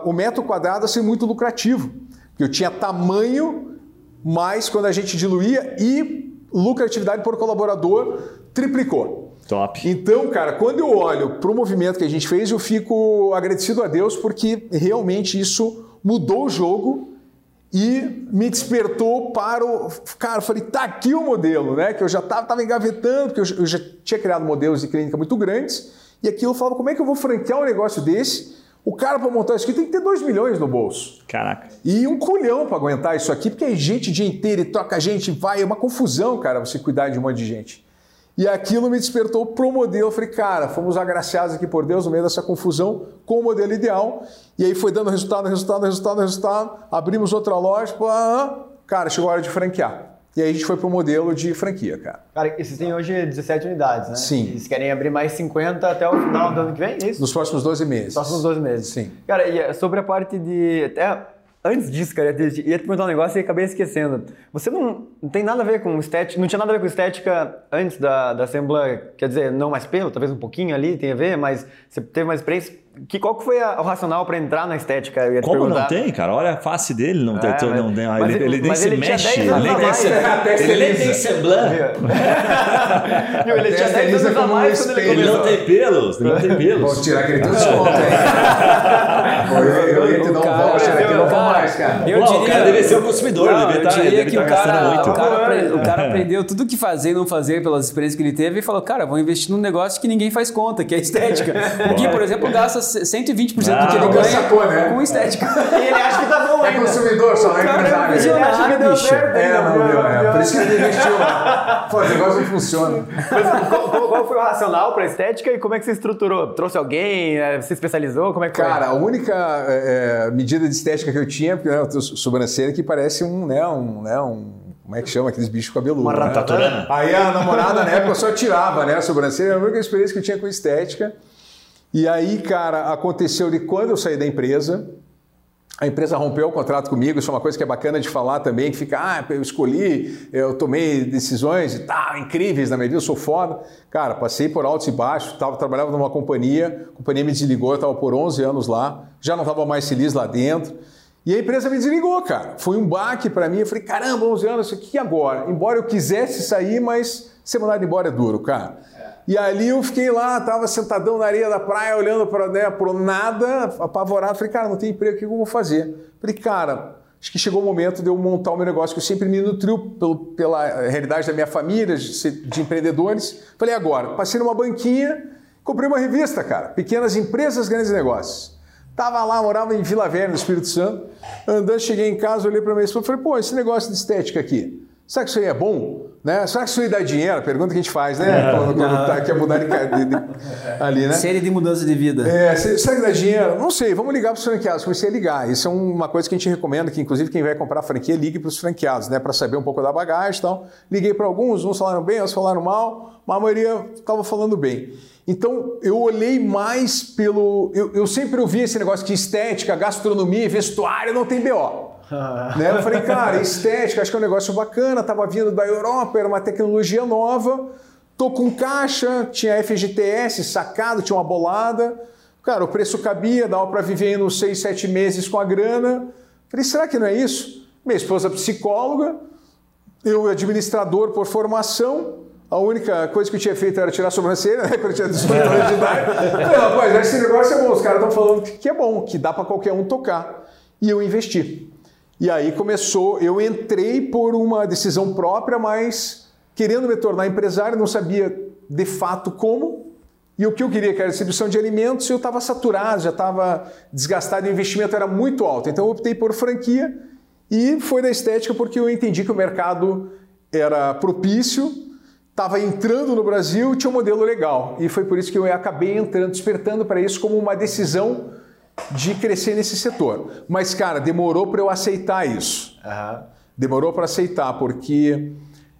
o metro quadrado a ser muito lucrativo, eu tinha tamanho, mas quando a gente diluía, e lucratividade por colaborador triplicou. Top. Então, cara, quando eu olho para o movimento que a gente fez, eu fico agradecido a Deus porque realmente isso mudou o jogo e me despertou para o. Cara, eu falei, tá aqui o modelo, né? Que eu já estava engavetando, porque eu já- eu já tinha criado modelos de clínica muito grandes, e aquilo eu falava, como é que eu vou franquear um negócio desse? O cara, para montar isso aqui, tem que ter 2 milhões no bolso. Caraca. E um culhão para aguentar isso aqui, porque é gente o dia inteiro e troca gente, vai, é uma confusão, cara, você cuidar de um monte de gente. E aquilo me despertou pro modelo. Eu falei, cara, fomos agraciados aqui por Deus no meio dessa confusão com o modelo ideal. E aí foi dando resultado, resultado, resultado, resultado. Abrimos outra loja, pá, cara, chegou a hora de franquear. E aí a gente foi pro modelo de franquia, cara. Cara, e vocês têm hoje 17 unidades, né? Sim. E vocês querem abrir mais 50 até o final do ano que vem, é isso? Nos próximos 12 meses. Próximos 12 meses. Sim. Cara, e é sobre a parte de. Até antes disso, cara, eu ia te perguntar um negócio e acabei esquecendo. Você não, não tem nada a ver com estética. Não tinha nada a ver com estética antes da, da Assembleia, quer dizer, não mais pelo, talvez um pouquinho ali tem a ver, mas você teve mais experiência. Que, qual que foi a- o racional para entrar na estética? Eu ia te Como não tem, cara? Olha a face dele, não tem. É, mas- não tem mas ele, ele- ele nem se ele mexe. 10 Ele nem a tem, mais, se- ele nem tem semblante. Ele tinha Testa 10 Elisa anos a mais quando ele. Ele não começou. tem pelos. Ele não tem pelos. Vou tirar aquele teu desconto, hein? Pô, eu, eu ia te dar um voucher aqui, não vou mais, cara. Eu diria, o cara deve ser o consumidor, Não, deve eu tá- diria deve que tá o cara, muito. o, cara Tá o cara É. aprendeu tudo o que fazer e não fazer pelas experiências que ele teve e falou, cara, vou investir num negócio que ninguém faz conta, que é estética. O Gui, por exemplo, gasta 120% do que ele ganha sacou, né? com estética. E ele acha que tá bom É ainda. consumidor, só não é Cara, é empresário. visionário. Ele acha que deu bicho. certo É, não deu, é. Por isso que ele investiu lá. Pô, esse negócio não funciona. Mas qual, qual- foi o racional para estética e como é que você estruturou? Trouxe alguém? eh, Se especializou? Como é que foi? Cara, a única é, é, medida de estética que eu tinha, porque né, eu tenho sobrancelha que parece um, né, um, né, um, como é que chama aqueles bichos cabeludos? Uma né? ratatana? Aí a namorada na época só tirava, né, a sobrancelha, era a única experiência que eu tinha com estética. E aí, cara, aconteceu de quando eu saí da empresa, A empresa rompeu o contrato comigo, isso é uma coisa que é bacana de falar também, que fica, ah, eu escolhi, eu tomei decisões e tal, incríveis na vida, eu sou foda. Cara, passei por altos e baixos, tava, trabalhava numa companhia, a companhia me desligou, eu estava por 11 anos lá, já não estava mais feliz lá dentro. E a empresa me desligou, cara. Foi um baque para mim. Eu falei, caramba, 11 anos, o que agora? Embora eu quisesse sair, mas ser mandado embora é duro, cara. E ali eu fiquei lá, tava sentadão na areia da praia, olhando para né, o nada, apavorado. Falei, cara, não tem emprego, o que eu vou fazer? Falei, cara, acho que chegou o momento de eu montar o meu negócio, que eu sempre me nutriu pelo, pela realidade da minha família, de, de empreendedores. Falei, agora, passei numa banquinha, comprei uma revista, cara, Pequenas Empresas, Grandes Negócios. Tava lá, morava em Vila Velha, no Espírito Santo. Andando, cheguei em casa, olhei para minha esposa e falei, pô, esse negócio de estética aqui, será que isso aí é bom? Né? Será que isso aí dá dinheiro? Pergunta que a gente faz, né? Quando, quando tá, quer mudar de, de, de, ali, né? Série de mudança de vida. É, será que dá dinheiro? Não sei, vamos ligar para os franqueados. Comecei a ligar. Isso é uma coisa que a gente recomenda, que inclusive quem vai comprar franquia, ligue para os franqueados, né? Para saber um pouco da bagagem e tal. Liguei para alguns, uns falaram bem, outros falaram mal, mas a maioria estava falando bem. Então eu olhei mais pelo. Eu, eu sempre ouvi esse negócio que estética, gastronomia, vestuário não tem BO né? Eu falei, cara, estética, acho que é um negócio bacana, estava vindo da Europa, era uma tecnologia nova, tô com caixa, tinha FGTS sacado, tinha uma bolada. Cara, o preço cabia, dava para viver nos seis, sete meses com a grana. Falei, será que não é isso? Minha esposa é psicóloga, eu administrador por formação, a única coisa que eu tinha feito era tirar a sobrancelha, né? Quando eu tinha 18 anos de idade. Falei, rapaz, esse negócio é bom, os caras estão falando que é bom, que dá para qualquer um tocar. E eu investi. E aí começou, eu entrei por uma decisão própria, mas querendo me tornar empresário, não sabia de fato como. E o que eu queria, que era distribuição de alimentos, eu estava saturado, já estava desgastado, o investimento era muito alto. Então eu optei por franquia e foi da estética porque eu entendi que o mercado era propício, estava entrando no Brasil, tinha um modelo legal. E foi por isso que eu acabei entrando, despertando para isso como uma decisão de crescer nesse setor. Mas, cara, demorou para eu aceitar isso. Uhum. Demorou para aceitar, porque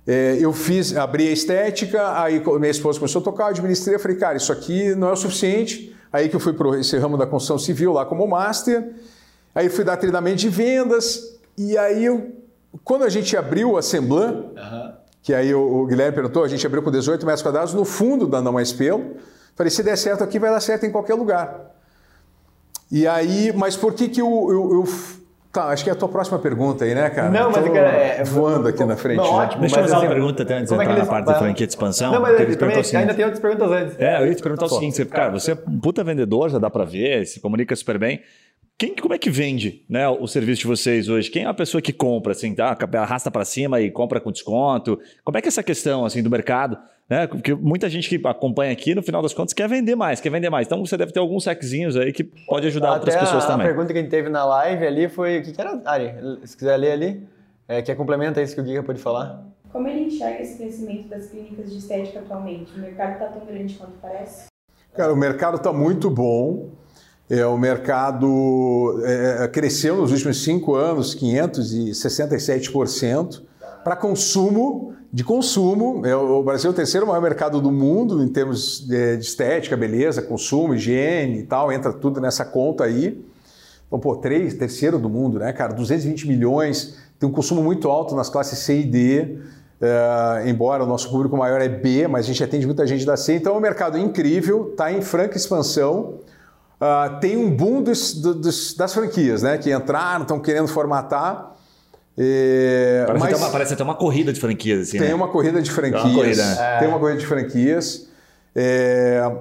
é, eu fiz, abri a estética, aí minha esposa começou a tocar, eu administrei, eu falei, cara, isso aqui não é o suficiente. Aí que eu fui para esse ramo da construção civil lá como master, aí fui dar treinamento de vendas, e aí eu, quando a gente abriu a Semblan, uhum. que aí o, o, Guilherme perguntou, a gente abriu com 18 metros quadrados no fundo da Não Mais Pelo, falei, se der certo aqui, vai dar certo em qualquer lugar. E aí, mas por que que eu, eu, eu Tá, acho que é a tua próxima pergunta aí, né, cara? Não, mas Tô é, é voando aqui na frente. Não, né? ótimo, Deixa eu fazer assim, uma pergunta até antes de é entrar na parte da franquia de expansão. Não, mas ele também, ainda tem outras perguntas antes. É, eu ia te perguntar o seguinte, cara, você é um puta vendedor, já dá para ver, se comunica super bem. Quem, como é que vende né, o serviço de vocês hoje? Quem é a pessoa que compra, assim, tá? arrasta para cima e compra com desconto? Como é que é essa questão assim do mercado? Né? Porque muita gente que acompanha aqui, no final das contas, quer vender mais, quer vender mais. Então você deve ter alguns sexzinhos aí que pode ajudar Até outras pessoas a, também. A pergunta que a gente teve na live ali foi: o que, que era, Ari? Se quiser ler ali, é, que complementa isso que o Giga pode falar. Como ele enxerga esse crescimento das clínicas de estética atualmente? O mercado está tão grande quanto parece? Cara, o mercado está muito bom. É, o mercado é, é cresceu nos últimos cinco anos 567%. Para consumo, de consumo, é, o Brasil é o terceiro maior mercado do mundo em termos de, estética, beleza, consumo, higiene e tal, entra tudo nessa conta aí. Então, pô, três, terceiro do mundo, né, cara? 220 milhões, tem um consumo muito alto nas classes C e D. Uh, embora o nosso público maior é B, mas a gente atende muita gente da C, então é um mercado incrível, está em franca expansão. Uh, tem um boom dos, dos, das franquias, né? Que entraram, estão querendo formatar. É, parece, mas, até uma, parece até uma corrida de franquias. Assim, tem né? uma corrida de franquias. Uma corrida, né? Tem uma corrida de franquias. É,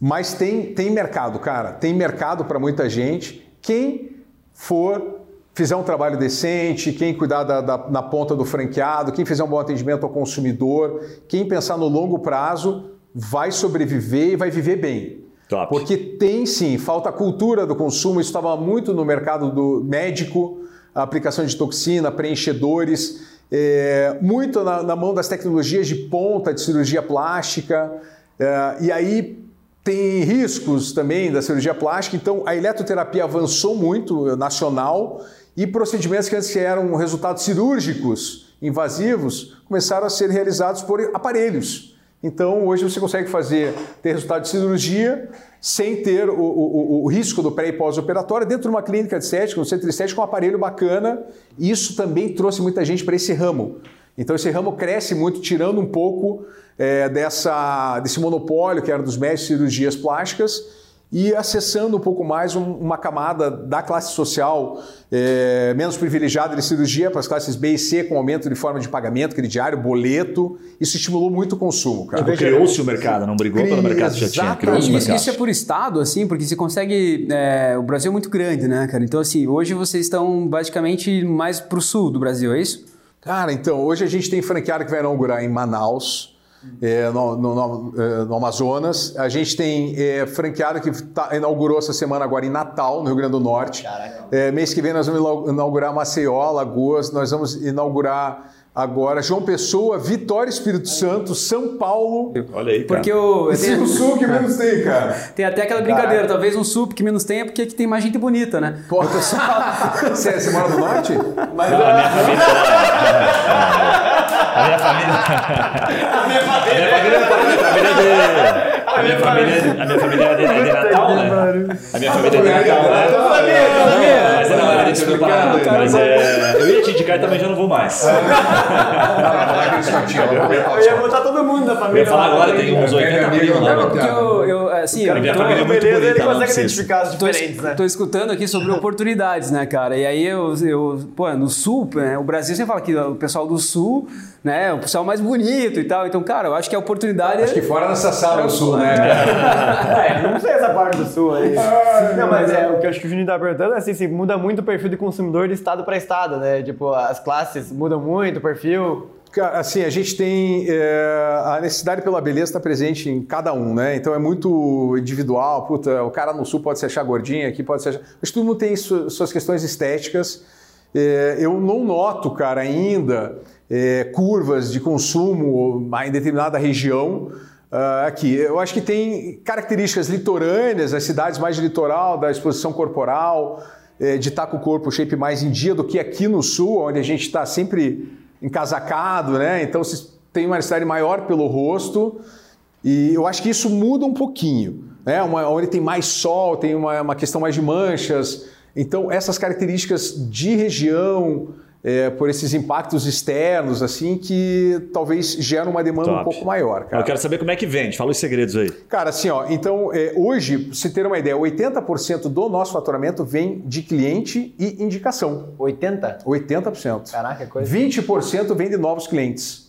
mas tem, tem mercado, cara. Tem mercado para muita gente. Quem for fizer um trabalho decente, quem cuidar da, da, na ponta do franqueado, quem fizer um bom atendimento ao consumidor, quem pensar no longo prazo, vai sobreviver e vai viver bem. Top. Porque tem sim, falta cultura do consumo, isso estava muito no mercado do médico, a aplicação de toxina, preenchedores, é, muito na, na, mão das tecnologias de ponta de cirurgia plástica, é, e aí tem riscos também da cirurgia plástica, então a eletroterapia avançou muito, nacional, e procedimentos que antes eram resultados cirúrgicos invasivos começaram a ser realizados por aparelhos Então, hoje você consegue fazer, ter resultado de cirurgia sem ter o, o, o risco do pré e pós-operatório dentro de uma clínica de estética, um centro estético com um aparelho bacana. Isso também trouxe muita gente para esse ramo. Então, esse ramo cresce muito, tirando um pouco é, dessa, desse monopólio que era dos médicos de cirurgias plásticas e acessando um pouco mais um, uma camada da classe social é, menos privilegiada de cirurgia para as classes B e C, com aumento de forma de pagamento, crediário, boleto. Isso estimulou muito o consumo, cara. Criou-se o mercado, não brigou pelo mercado que já tinha. Criou-se o Isso, mercado. isso é por estado, assim, porque você consegue. é, o Brasil é muito grande, né, cara? Então, assim, hoje vocês estão basicamente mais pro sul do Brasil, é isso? Cara, então, hoje a gente tem franqueado que vai inaugurar em Manaus, é, no, no- no- é, no Amazonas. A gente tem é, franqueado que tá- inaugurou essa semana agora em Natal, no Rio Grande do Norte. É, mês que vem nós vamos inau- inaugurar Maceió, Lagoas, nós vamos inaugurar agora João Pessoa, Vitória, Espírito Santo, São Paulo. Olha aí, cara. Porque o. Esse Tem, o sul que menos tem, cara. tem até aquela brincadeira, talvez um sup que menos tenha, porque aqui tem mais gente bonita, né? Porra. Você, você mora no norte? A minha família. A minha família. A minha família de. A minha família, a minha família é de, é de Natal, né? A minha família é de Natal, né? Mas era uma de Paraná. Mas é, eu ia te indicar e também já não vou mais. Eu ia botar todo mundo da Eu família. ia falar agora, tem uns 80 mil lá. Porque eu, eu assim, eu minha tô- é muito Beleza, ele consegue identificar as Tô, diferentes, né? tô escutando aqui sobre oportunidades, né, cara? E aí eu, eu pô, no sul, né, o Brasil sempre fala que o pessoal do sul, né, é o pessoal mais bonito e tal. Então, cara, eu acho que a oportunidade Acho que é. fora dessa sala do sul, né? É, não sei essa parte do sul aí. Não, mas é, o que eu acho que o Juninho tá perguntando é assim, se muda muito o perfil de consumidor de estado para estado, né? Tipo, as classes mudam muito o perfil. Assim, a gente tem. é, a necessidade pela beleza está presente em cada um, né? Então é muito individual. Puta, o cara no sul pode se achar gordinho, aqui pode se achar. Mas todo mundo tem su- suas questões estéticas. É, eu não noto, cara, ainda é, curvas de consumo em determinada região. ah, aqui, eu acho que tem características litorâneas, as cidades mais de litoral, da exposição corporal, de estar com o corpo shape mais em dia do que aqui no sul, onde a gente está sempre encasacado, né? Então você tem uma necessidade maior pelo rosto e eu acho que isso muda um pouquinho, né? Uma, onde tem mais sol, tem uma, uma questão mais de manchas. Então essas características de região, é, por esses impactos externos, assim, que talvez geram uma demanda um Top. pouco maior, cara. Eu quero saber como é que vende. Fala os segredos aí. Cara, assim, ó, então é, hoje, pra você ter uma ideia, 80% do nosso faturamento vem de cliente e indicação. 80? 80%. Caraca, que coisa. 20% vem de novos clientes.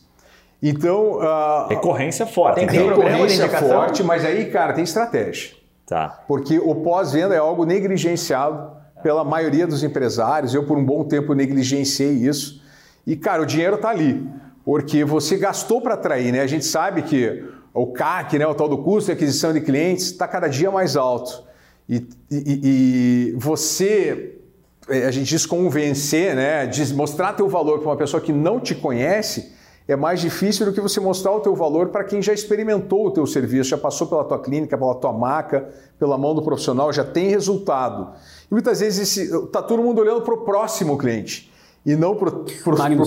Então, a Recorrência forte. Tem- então. recorrência indicação? forte, mas aí, cara, tem estratégia. Tá. Porque o pós-venda é algo negligenciado pela maioria dos empresários. Eu, por um bom tempo, negligenciei isso. E, cara, o dinheiro está ali. Porque você gastou para atrair, né? A gente sabe que o CAC, né, o tal do custo de aquisição de clientes, está cada dia mais alto. E, e- e você, eh, a gente diz convencer, né, diz mostrar teu valor para uma pessoa que não te conhece, é mais difícil do que você mostrar o teu valor para quem já experimentou o teu serviço, já passou pela tua clínica, pela tua maca, pela mão do profissional, já tem resultado. E muitas vezes está todo mundo olhando para o próximo cliente e não para o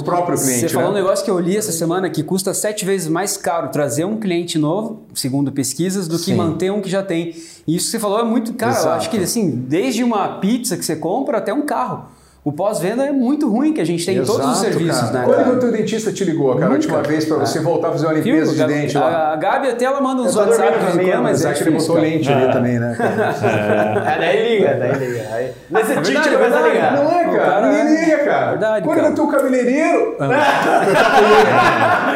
próprio cliente. Você falou um né? negócio que eu li essa semana que custa sete vezes mais caro trazer um cliente novo, segundo pesquisas, do que Sim. manter um que já tem. E isso que você falou é muito caro. Eu acho que assim, desde uma pizza que você compra até um carro. O pós-venda é muito ruim que a gente tem em todos os Exato, serviços, cara. né? Quando cara? que o teu dentista te ligou, cara, a última vez para você voltar a fazer uma limpeza de dente lá? A, a Gabi até ela manda uns Eu tô WhatsApp em também, quando, mas Mas é é que ele botou lente ali também, né? cara? É, daí liga, daí liga. Aí, verdade, é começa a verdade. ligar. Não é, cara? Ninguém liga, cara. Verdade, Quando ter um cabeleireiro?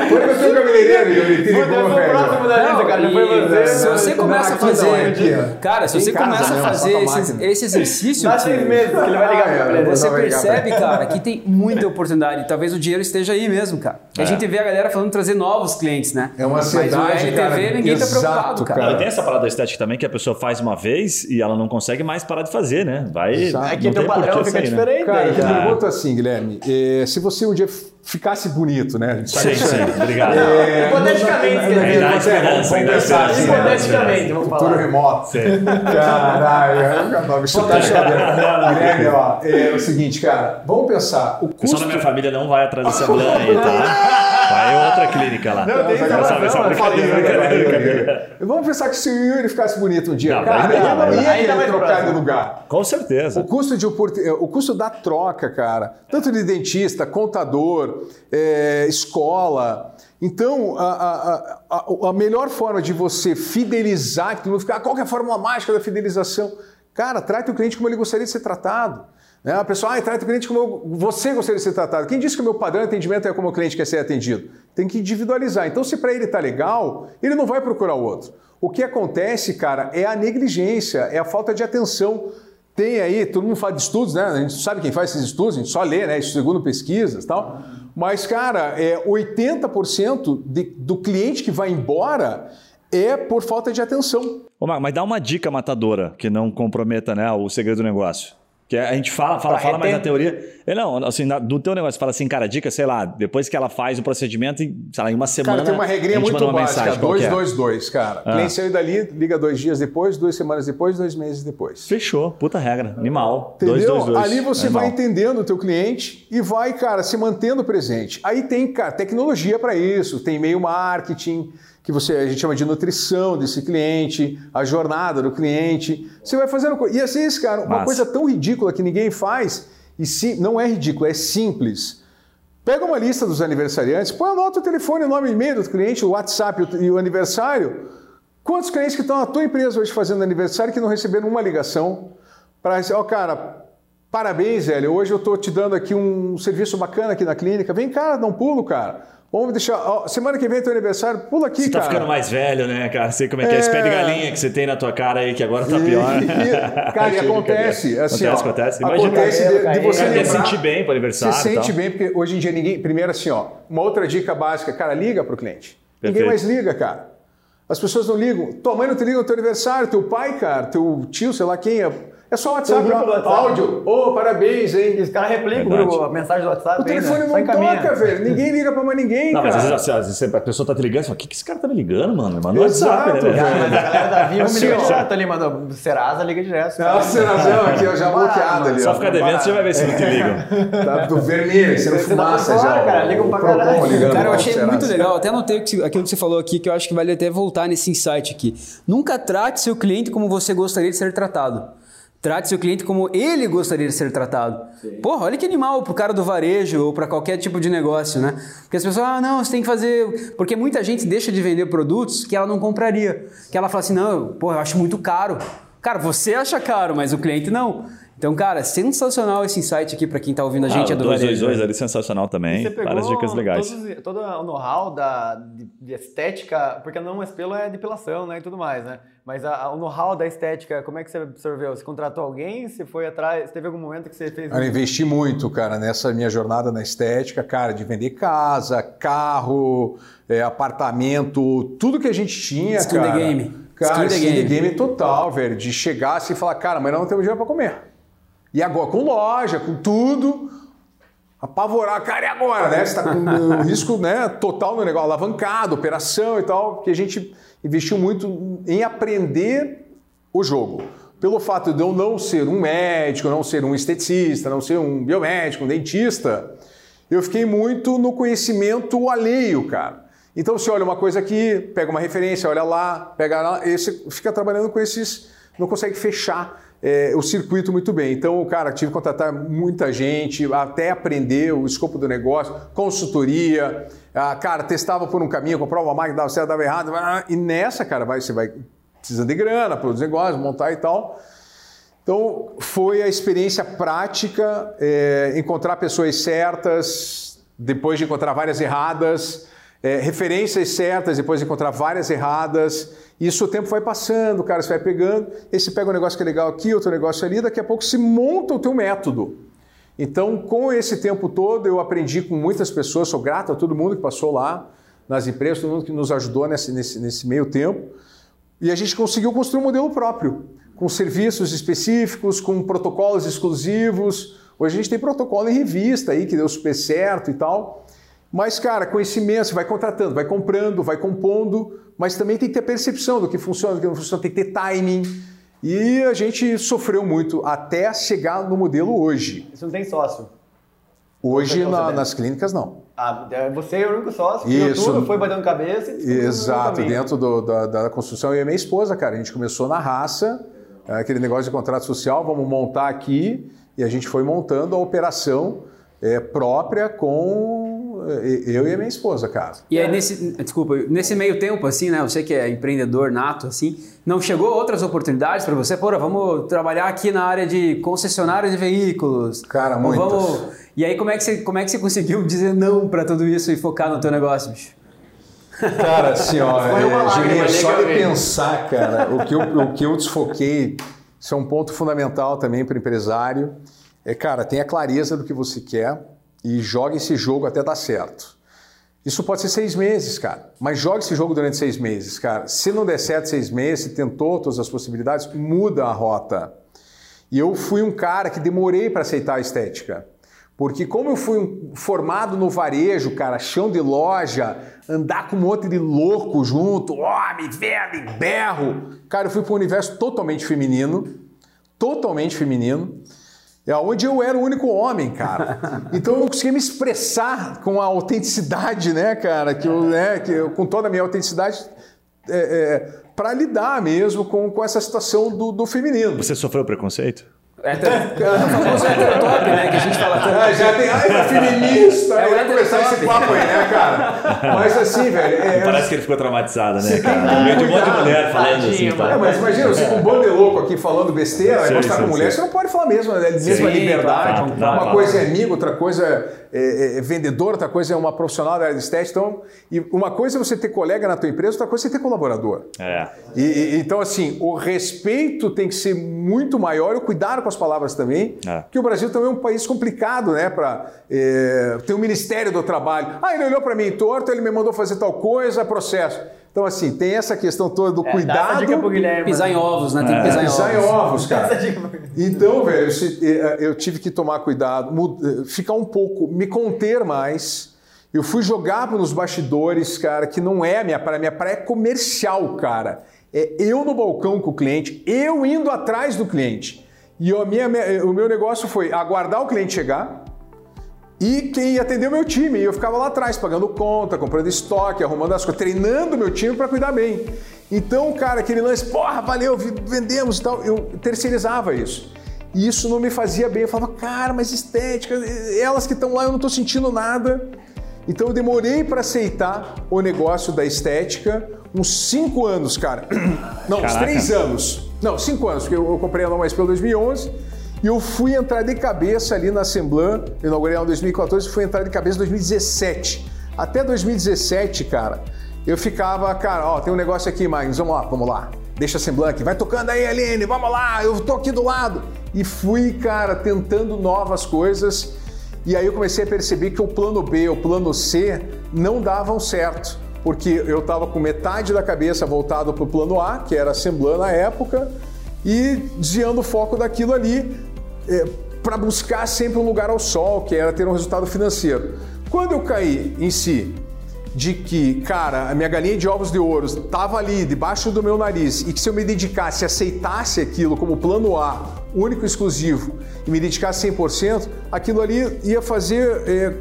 Quando ter um cabeleireiro? Ele te ligou, eu velho. próximo da lista, cara. Já foi você. se você Não, começa a não, fazer. cara, se você começa a fazer a esse exercício. Dá seis meses que ele vai ligar Ah, é, pra Você Percebe, cara, que tem muita oportunidade. Talvez o dinheiro esteja aí mesmo, cara. A gente vê a galera falando de trazer novos clientes, né? É uma Mas o LTV cara. ninguém tá Exato, preocupado, cara. E tem essa parada estética também que a pessoa faz uma vez e ela não consegue mais parar de fazer, né? Vai. Exato. É que teu tem padrão fica sair, né? diferente. Cara, eu pergunto assim, Guilherme, eh, se você um dia ficasse bonito, né? Sim, sim, obrigado. É, Hipoteticamente, quer não- dizer, não- Idade não- esperança, vamos pensar assim, né? Hipoteticamente, vamos Futuro falar. remoto. Sim. Caralho, eu não, isso tá chovendo. Guilherme, ó, é o seguinte, cara, vamos pensar, o O pessoal custo... da minha família não vai atrás dessa aí, tá? Aí é outra clínica lá. Não, tem essa eu falei, brincadeira, Vamos pensar que se o Yuri ficasse bonito um dia, Não, cara, vai dar, não vai ia querer mais trocar de lugar. Com certeza. O custo, de, eh, o custo da troca, cara, tanto de dentista, contador, eh, escola. Então, a, a- a- a- melhor forma de você fidelizar, que todo mundo fica, ah, qual que é a fórmula mágica da fidelização? Cara, trate o cliente como ele gostaria de ser tratado. Né? A pessoa, ah, trata o cliente como você gostaria de ser tratado. Quem disse que o meu padrão de atendimento é como o cliente quer ser atendido? Tem que individualizar. Então, se para ele está legal, ele não vai procurar o outro. O que acontece, cara, é a negligência, é a falta de atenção. Tem aí, todo mundo fala de estudos, né? A gente sabe quem faz esses estudos, a gente só lê, né? Segundo pesquisas e tal. Mas, cara, é 80% de, do cliente que vai embora é por falta de atenção. Ô, Marco, mas dá uma dica matadora que não comprometa né, o segredo do negócio. Que a gente fala, fala, Pra fala, mas reter. na teoria. É, não, assim, na- do teu negócio, fala assim, cara, dica, sei lá, depois que ela faz o procedimento, em, sei lá, em uma semana. Cara, tem uma regrinha muito uma básica, mensagem qualquer. 222, cara. Ah. Cliente saiu dali, liga dois dias depois, duas semanas depois, dois meses depois. Fechou, puta regra, animal. Entendeu? Dois, dois, dois. Ali você Animal. vai entendendo o teu cliente e vai, cara, se mantendo presente. Aí tem, cara, tecnologia para isso, tem e-mail marketing, que você a gente chama de nutrição desse cliente, a jornada do cliente. Você vai fazendo e às vezes, cara, uma Massa. coisa tão ridícula que ninguém faz e sim, não é ridículo, é simples. Pega uma lista dos aniversariantes, põe anota o telefone, o nome e e-mail do cliente, o WhatsApp e o aniversário. Quantos clientes que estão na tua empresa hoje fazendo aniversário que não receberam uma ligação para dizer, ó, cara, parabéns, velho, hoje eu estou te dando aqui um serviço bacana aqui na clínica. Vem, cara, dá um pulo, cara. Vamos deixar. ó, semana que vem é teu aniversário, pula aqui, Você tá cara. ficando mais velho, né, cara? Sei como é que é. Esse pé de galinha que você tem na tua cara aí, que agora tá E- pior. e- cara, e Cheio de acontece, assim, acontece, ó, acontece. Imagina, acontece cabelo, de, de você cara, lembrar, sentir bem pro aniversário. Você e tal. sente bem, porque hoje em dia ninguém. Primeiro, assim, ó, uma outra dica básica, cara, liga pro cliente. Ninguém Perfeito. mais liga, cara. As pessoas não ligam. Tua mãe não te liga no teu aniversário, teu pai, cara, teu tio, sei lá quem é. É só WhatsApp, grupo do WhatsApp. áudio. Ô, parabéns, E hein? os caras replicam Verdade. o- a mensagem do WhatsApp. O telefone ainda, não encaminha. toca, velho. Ninguém liga pra mais ninguém, Não, mas cara. às vezes, às vezes a pessoa tá te ligando e fala: o que, que esse cara tá me ligando, mano? Manda WhatsApp, né, velho. Mas a galera da Vivo me Assim, liga ó. direto ali, manda Serasa, liga direto. Nossa, razão aqui, ó, já bloqueado ali, Só ficar devendo, você vai ver se não te ligam. Tá do vermelho, sendo Você dá fumaça pra fora, já. cara, ligam pra caralho. Cara, eu achei Serasa. muito legal. Até anotei o aquilo que você falou aqui, que eu acho que vale até voltar nesse insight aqui. Nunca trate seu cliente como você gostaria de ser tratado. Trate seu cliente como ele gostaria de ser tratado. Porra, olha que animal pro cara do varejo ou para qualquer tipo de negócio, né? Porque as pessoas, ah, não, você tem que fazer. Porque muita gente deixa de vender produtos que ela não compraria. Que ela fala assim, não, porra, eu acho muito caro. Cara, você acha caro, mas o cliente não. Então, cara, sensacional esse insight aqui para quem tá ouvindo a gente Ah, é do o varejo. 222 ali, sensacional também. Você pegou Várias dicas legais. todos- todo o know-how da, de, de estética, porque não é pelo é depilação, né, e tudo mais, né? Mas a- a- o know-how da estética, como é que você absorveu? Você contratou alguém? Você foi atrás? Teve algum momento que você fez... Eu investi muito, cara, nessa minha jornada na estética, cara, de vender casa, carro, é, apartamento, tudo que a gente tinha, Skin the cara. game. Cara, Skin the skin the game. game total, velho. De chegar assim e falar, cara, mas nós não temos dinheiro para comer. E agora, com loja, com tudo, apavorar, cara, e agora, né? Você tá com um risco né, total no negócio, alavancado, operação e tal, que a gente investiu muito em aprender o jogo. Pelo fato de eu não ser um médico, não ser um esteticista, não ser um biomédico, um dentista, eu fiquei muito no conhecimento alheio, cara. Então você olha uma coisa aqui, pega uma referência, olha lá, pega lá, e você fica trabalhando com esses, não consegue fechar é, o circuito muito bem. Então, cara, tive que contratar muita gente, até aprender o escopo do negócio, consultoria, ah, cara, testava por um caminho, comprava uma máquina, dava certo, dava errado, ah, e nessa, cara, vai, você vai precisando de grana para os negócios, montar e tal. Então, foi a experiência prática, é, encontrar pessoas certas, depois de encontrar várias erradas, é, referências certas, depois de encontrar várias erradas. Isso o tempo vai passando, cara, você vai pegando, esse pega um negócio que é legal aqui, outro negócio ali, daqui a pouco se monta o teu método. Então, com esse tempo todo, eu aprendi com muitas pessoas, sou grato a todo mundo que passou lá nas empresas, todo mundo que nos ajudou nesse, nesse, nesse meio tempo. E a gente conseguiu construir um modelo próprio, com serviços específicos, com protocolos exclusivos. Hoje a gente tem protocolo em revista aí, que deu super certo e tal. Mas, cara, conhecimento, você vai contratando, vai comprando, vai compondo, mas também tem que ter percepção do que funciona, do que não funciona, tem que ter timing. E a gente sofreu muito até chegar no modelo hoje. Você não tem sócio. Hoje, na- consegue? nas clínicas, não. Ah, é, você é o único sócio, criou Isso. tudo, foi batendo cabeça e Exato, dentro do- da, da construção, e minha esposa, cara, a gente começou na raça, é, aquele negócio de contrato social, vamos montar aqui, e a gente foi montando a operação é, própria com eu e a minha esposa, cara. E aí, nesse, desculpa, nesse meio tempo, assim, né? Você que é empreendedor nato, assim, não chegou outras oportunidades para você? Porra, vamos trabalhar aqui na área de concessionária de veículos. Cara, Ou muitas. Vamos... E aí, como é, que você, como é que você conseguiu dizer não para tudo isso e focar no teu negócio, bicho? Cara, assim, ó, é, ali só de pensar, cara, o que, eu, o que eu desfoquei, isso é um ponto fundamental também para o empresário, é, cara, tenha clareza do que você quer e jogue esse jogo até dar certo. Isso pode ser seis meses, cara, mas jogue esse jogo durante seis meses, cara. Se não der certo seis meses, se tentou todas as possibilidades, muda a rota. E eu fui um cara que demorei para aceitar a estética. Porque como eu fui formado no varejo, cara, chão de loja, andar com um monte de louco junto, homem, velho, berro. Cara, eu fui para um universo totalmente feminino, totalmente feminino, é onde eu era o único homem, cara. Então eu não conseguia me expressar com a autenticidade, né, cara, que eu, né, que eu, com toda a minha autenticidade, para lidar mesmo com, com essa situação do, do feminino. Você sofreu preconceito? É, o famoso heterotop, né? Que a gente fala tanto. Ah, já tem. Ai, é feminista! É, É, o vai começar esse papo aí, né, cara? Mas assim, velho. É, Parece que ele ficou traumatizado, né, cara? Meio de um monte de mulher falando assim, tá? É, mas imagina, você com um bando de louco aqui falando besteira, Sim, gostar sim, com mulher, sim. você não pode falar mesmo, né? mesma Sim, liberdade. claro, uma claro, coisa claro. é amigo, outra coisa é, é vendedor, outra coisa é uma profissional da área de estética. Então, e uma coisa é você ter colega na tua empresa, outra coisa é você ter colaborador. É. E, e- então, assim, o respeito tem que ser muito maior, e o cuidado com as palavras também, É. porque o Brasil também é um país complicado, né? Pra, é, tem o Ministério do Trabalho. Ah, ele olhou para mim torto, ele me mandou fazer tal coisa, processo. Então, assim, tem essa questão toda do É, dá cuidado. essa dica pro Guilherme. Pisar em ovos, né? Tem que pisar em Pisar em ovos. ovos, cara. Então, velho, se- eh, eu tive que tomar cuidado, ficar um pouco, me conter mais. Eu fui jogar nos bastidores, cara, que não é a minha praia. Minha praia é comercial, cara. É eu no balcão com o cliente, eu indo atrás do cliente. E a minha- o meu negócio foi aguardar o cliente chegar, e quem o meu time. E eu ficava lá atrás, pagando conta, comprando estoque, arrumando as coisas, treinando meu time para cuidar bem. Então, cara, aquele lance, porra, valeu, vendemos e tal, eu terceirizava isso. E isso não me fazia bem. Eu falava, cara, mas estética, elas que estão lá, eu não estou sentindo nada. Então eu demorei para aceitar o negócio da estética, uns cinco anos, cara. Não, uns Caraca. três anos. Não, cinco anos, porque eu, eu comprei a Nova pelo 2011 e eu fui entrar de cabeça ali na Assemblan, inaugurei em 2014 e fui entrar de cabeça em 2017. Até 2017, cara, eu ficava, cara, ó, tem um negócio aqui, Marcos, vamos lá, vamos lá. Deixa a Assemblan aqui, vai tocando aí, Aline, vamos lá, eu tô aqui do lado. E fui, cara, tentando novas coisas. E aí eu comecei a perceber que o plano B, o plano C não davam certo, porque eu estava com metade da cabeça voltado para o plano A, que era a Assemblan na época, e desviando o foco daquilo ali para buscar sempre um lugar ao sol, que era ter um resultado financeiro. Quando eu caí em si de que, cara, a minha galinha de ovos de ouro estava ali debaixo do meu nariz e que se eu me dedicasse, aceitasse aquilo como plano A, único e exclusivo, e me dedicasse 100%, aquilo ali ia fazer é,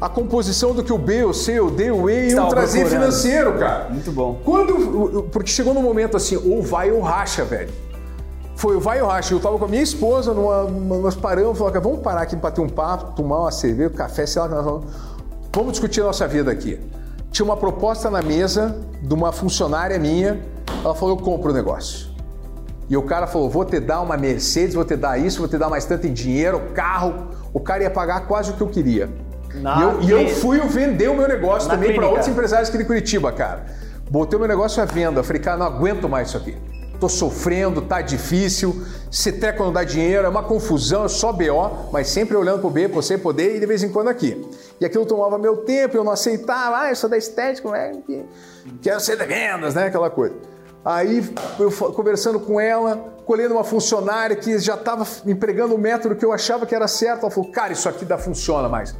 a, composição do que o B, o C, o D, o E Estava trazer financeiro, cara. Muito bom. Quando, porque chegou num momento assim, ou vai ou racha, velho. Foi o vai ou racha. Eu tava com a minha esposa, numa, nós paramos, falamos, vamos parar aqui para ter um papo, tomar uma cerveja, um café, sei lá o vamos. Discutir a nossa vida aqui. Tinha uma proposta na mesa de uma funcionária minha, ela falou, eu compro o negócio. E o cara falou, vou te dar uma Mercedes, vou te dar isso, vou te dar mais tanto em dinheiro, carro. O cara ia pagar quase o que eu queria. E, eu, e eu fui vender o meu negócio Na também para outros empresários aqui de Curitiba, cara. Botei o meu negócio à venda. Falei, cara, não aguento mais isso aqui. Tô sofrendo, tá difícil. Se treco não dá dinheiro, é uma confusão, é só BO, mas sempre olhando pro B, pro C, pro D e de vez em quando aqui. E aquilo tomava meu tempo, eu não aceitava, ah, eu sou da estética, né? quero ser de vendas, né? Aquela coisa. Aí eu conversando com ela, colhendo uma funcionária que já estava empregando o método que eu achava que era certo. Ela falou, cara, isso aqui dá funciona mais.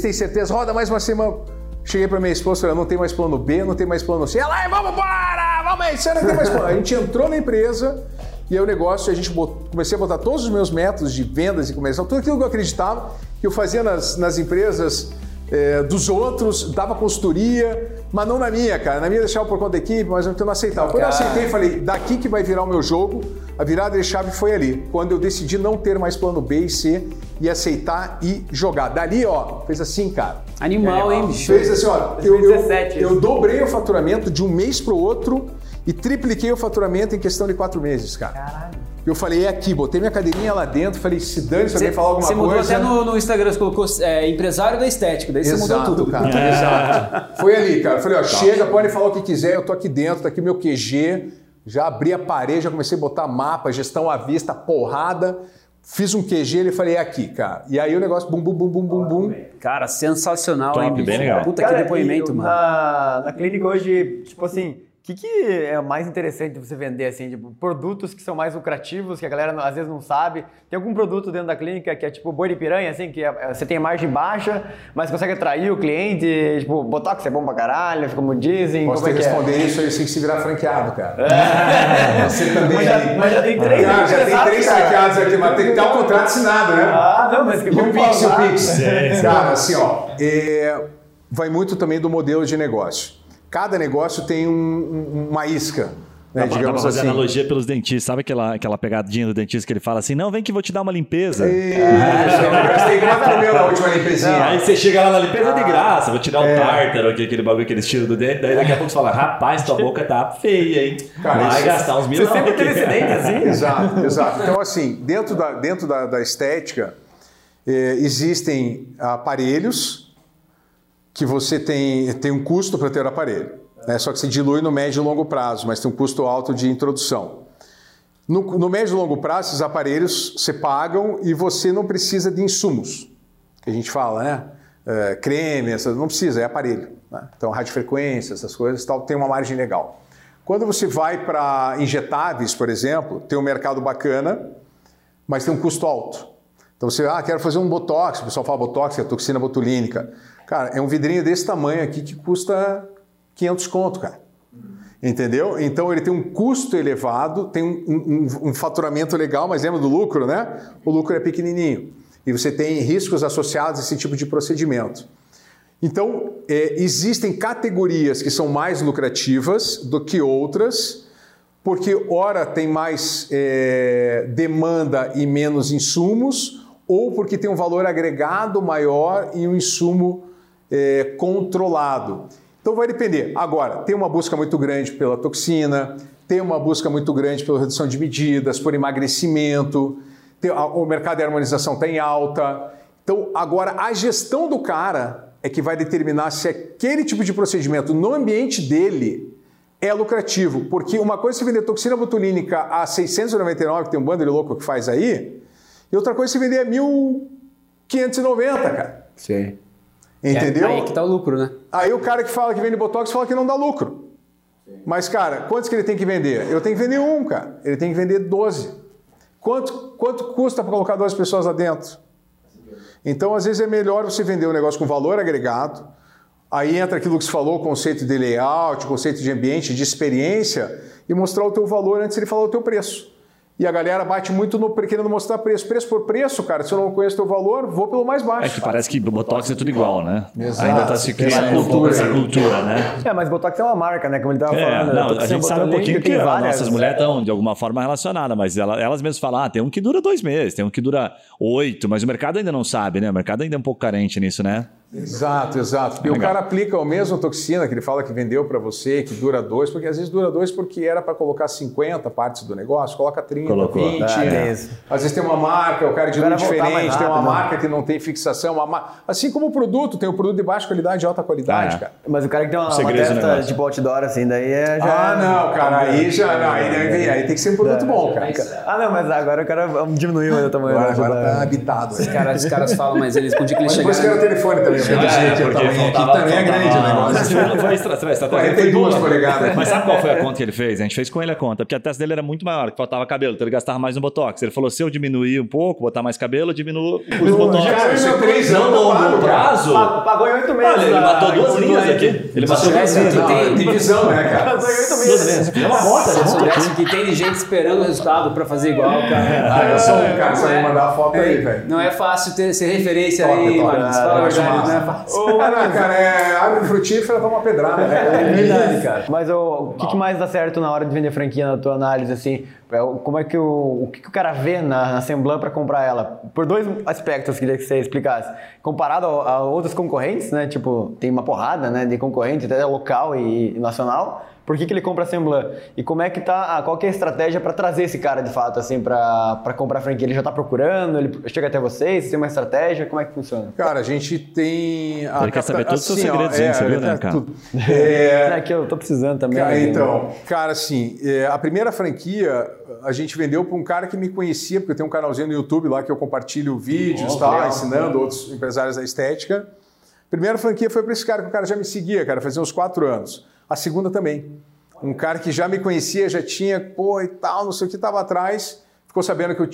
Tem certeza? Roda mais uma semana. Cheguei para minha esposa e falei, não tem mais plano B, não tem mais plano C. Ela, "Ai, vamos embora, vamos aí, você não tem mais plano. A gente entrou na empresa e aí o negócio, a gente bot- comecei a botar todos os meus métodos de vendas e comercial, tudo aquilo que eu acreditava que eu fazia nas, nas empresas é, dos outros, dava consultoria, mas não na minha, cara. Na minha eu deixava por conta da equipe, mas eu não aceitava. Quando eu aceitei, falei, daqui que vai virar o meu jogo, a virada de chave foi ali, quando eu decidi não ter mais plano B e C e aceitar e jogar. Dali, ó, fez assim, cara. Animal, hein, bicho? Fez assim, ó, eu, eu, 2017 eu isso. dobrei o faturamento de um mês pro outro e tripliquei o faturamento em questão de quatro meses, cara. Caralho. Eu falei, é aqui, botei minha cadeirinha lá dentro, falei, se dane se alguém falar alguma Você mudou coisa. até no, no Instagram, você colocou é, empresário da estética, daí você mudou tudo. cara. Exato. Foi ali, cara. Eu falei, ó, chega, pode falar o que quiser, eu tô aqui dentro, tá aqui meu QG. Já abri a parede, já comecei a botar mapa, gestão à vista, porrada. Fiz um QG, ele falei, é aqui, cara. E aí o negócio, bum, bum, bum, bum, bum, bum. Cara, sensacional, Top, hein, bicho? bem legal. Puta Cara, que depoimento, e mano. Na, na clínica hoje, tipo assim, o que, que é mais interessante de você vender, assim, tipo, produtos que são mais lucrativos, que a galera às vezes não sabe? Tem algum produto dentro da clínica que é tipo boi de piranha, assim, que é- é- você tem margem baixa, mas consegue atrair o cliente, tipo, Botox é bom pra caralho, como dizem, Posso como te é que é? responder isso aí sem se virar franqueado, cara. Você também. Mas já, mas já tem três Cara, já tem três cara. franqueados aqui, mas tem que ter um contrato assinado, né? Ah, não, mas que E o Pix, o. Pix. Cara, assim, ó, é, vai muito também do modelo de negócio. Cada negócio tem um- um- uma isca, né, Dá pra fazer assim. analogia pelos dentistas. Sabe aquela, aquela pegadinha do dentista que ele fala assim: não, vem que vou te dar uma limpeza. Isso, eu gastei quatro mil na última limpezinha. Aí você chega lá na limpeza de graça, vou tirar o tártaro aqui, aquele bagulho que eles tiram do dente. Daí daqui a pouco você fala: rapaz, tua boca tá feia, hein? Cara, Vai isso- gastar uns mil Você sempre teve esse dente assim? Exato, exato. Então, assim, dentro da, dentro da, da estética, eh, existem aparelhos que você tem, tem um custo para ter o aparelho. Né? Só que se dilui no médio e longo prazo, mas tem um custo alto de introdução. No, no médio e longo prazo, esses aparelhos você pagam e você não precisa de insumos, que a gente fala, né? Eh, creme, essas, não precisa, é aparelho. né? Então, radiofrequência, essas coisas, tal, tem uma margem legal. Quando você vai para injetáveis, por exemplo, tem um mercado bacana, mas tem um custo alto. Então você, ah, quero fazer um botox, o pessoal fala botox, é toxina botulínica. Cara, é um vidrinho desse tamanho aqui que custa 500 conto, cara. Entendeu? Então ele tem um custo elevado, tem um, um- um faturamento legal, mas lembra do lucro, né? O lucro é pequenininho. E você tem riscos associados a esse tipo de procedimento. Então, é, existem categorias que são mais lucrativas do que outras, porque ora tem mais é, demanda e menos insumos, ou porque tem um valor agregado maior e um insumo é, controlado. Então vai depender. Agora, tem uma busca muito grande pela toxina, tem uma busca muito grande pela redução de medidas, por emagrecimento, tem- a- o mercado de harmonização está em alta. Então, agora, a gestão do cara é que vai determinar se aquele tipo de procedimento no ambiente dele é lucrativo. Porque uma coisa é você vender toxina botulínica a 699, que tem um bando de louco que faz aí, e outra coisa é você vender a 1.590, cara. Sim. Entendeu? É, aí que tá o lucro, né? Aí o cara que fala que vende Botox fala que não dá lucro. Mas, cara, quantos que ele tem que vender? Eu tenho que vender um, cara. Ele tem que vender 12. Quanto, quanto custa para colocar duas pessoas lá dentro? Então, às vezes, é melhor você vender um negócio com valor agregado. Aí entra aquilo que você falou, o conceito de layout, o conceito de ambiente, de experiência, e mostrar o teu valor antes de ele falar o teu preço. E a galera bate muito no querendo mostrar preço. Preço por preço, cara. Se eu não conheço o teu valor, vou pelo mais baixo. É que parece que Botox é tudo igual, né? Exato. Ainda tá se criando Essa um pouco cultura essa cultura, né? É, mas Botox é uma marca, né? Como ele tava É, falando. não, a toxina gente sabe um pouquinho que as várias- nossas mulheres estão de alguma forma relacionadas, mas ela- elas mesmas falam, ah, tem um que dura dois meses, tem um que dura oito, mas o mercado ainda não sabe, né? O mercado ainda é um pouco carente nisso, né? Exato, exato. E o Legal. cara aplica a mesma toxina que ele fala que vendeu para você, que dura dois, porque às vezes dura dois porque era para colocar 50 partes do negócio, coloca 30, Colocou. 20. Ah, né? é. Às vezes tem uma marca, o cara O voltar mais diferente, tem uma né? marca que não tem fixação, uma ma- assim como o produto, tem o produto de baixa qualidade e alta qualidade, É. cara. Mas o cara que tem uma, uma testa tipo outdoor assim, daí é já... Ah, não, cara, aí já não, aí, aí, aí tem que ser um produto bom, cara. Ah, não, mas agora o cara diminuiu o tamanho Agora, agora tá habitado. Os caras, os caras falam, mas eles, o que Mas depois chegarem... quero o telefone também, É, aqui o porque tamanho aqui, faltava- também é grande o faltava- negócio. Foi extra, 42 foi polegadas. Mas sabe qual foi a conta que ele fez? A gente fez com ele a conta, porque a testa dele era muito maior, que faltava cabelo, então ele gastava mais no Botox. Ele falou, se eu diminuir um pouco, botar mais cabelo, eu diminuo os Botox. Cara, isso é três Não, anos no prazo... Pa- Pagou em oito meses. Olha, ele matou duas linhas aqui. Ele matou duas linhas. tem- Tem visão, né, cara? Pagou em meses. É uma conta, Se né? soubesse que tem de gente esperando o resultado pra fazer igual, cara. Ah, eu sou um cara, vai é- mandar a foto aí, velho. Não é fácil ter, ser referência aí. Marcos. Fala a verdade, é fácil. Ô, não, cara, é árvore frutífera toma pedrada. É né? verdade, cara. Mas o, o que, que mais dá certo na hora de vender franquia na tua análise, assim? É o- Como é que o, o que, que o cara vê na, na Semblan para comprar ela? Por dois aspectos, queria que você explicasse. Comparado a, a outros concorrentes, né? Tipo, tem uma porrada, né? De concorrentes, até local e, e nacional. Por que, que ele compra a Semblan? E como é que tá, ah, qual que é a estratégia para trazer esse cara de fato, assim, para comprar franquia? Ele já tá procurando? Ele chega até vocês? Você tem uma estratégia? Como é que funciona? Cara, a gente tem. A Ele quer saber todos os seus assim, ó, segredos, hein? Você viu, né, é, cara? tudo. É, É que eu tô precisando também. Cara, né? então, cara, assim, é, a primeira franquia a gente vendeu para um cara que me conhecia, porque eu tenho um canalzinho no YouTube lá que eu compartilho vídeos, tal, ensinando outros empresários da estética. Primeira franquia foi para esse cara que o cara já me seguia, cara, fazia uns quatro anos. A segunda também. Um cara que já me conhecia, já tinha, pô, e tal, não sei o que estava atrás, ficou sabendo que eu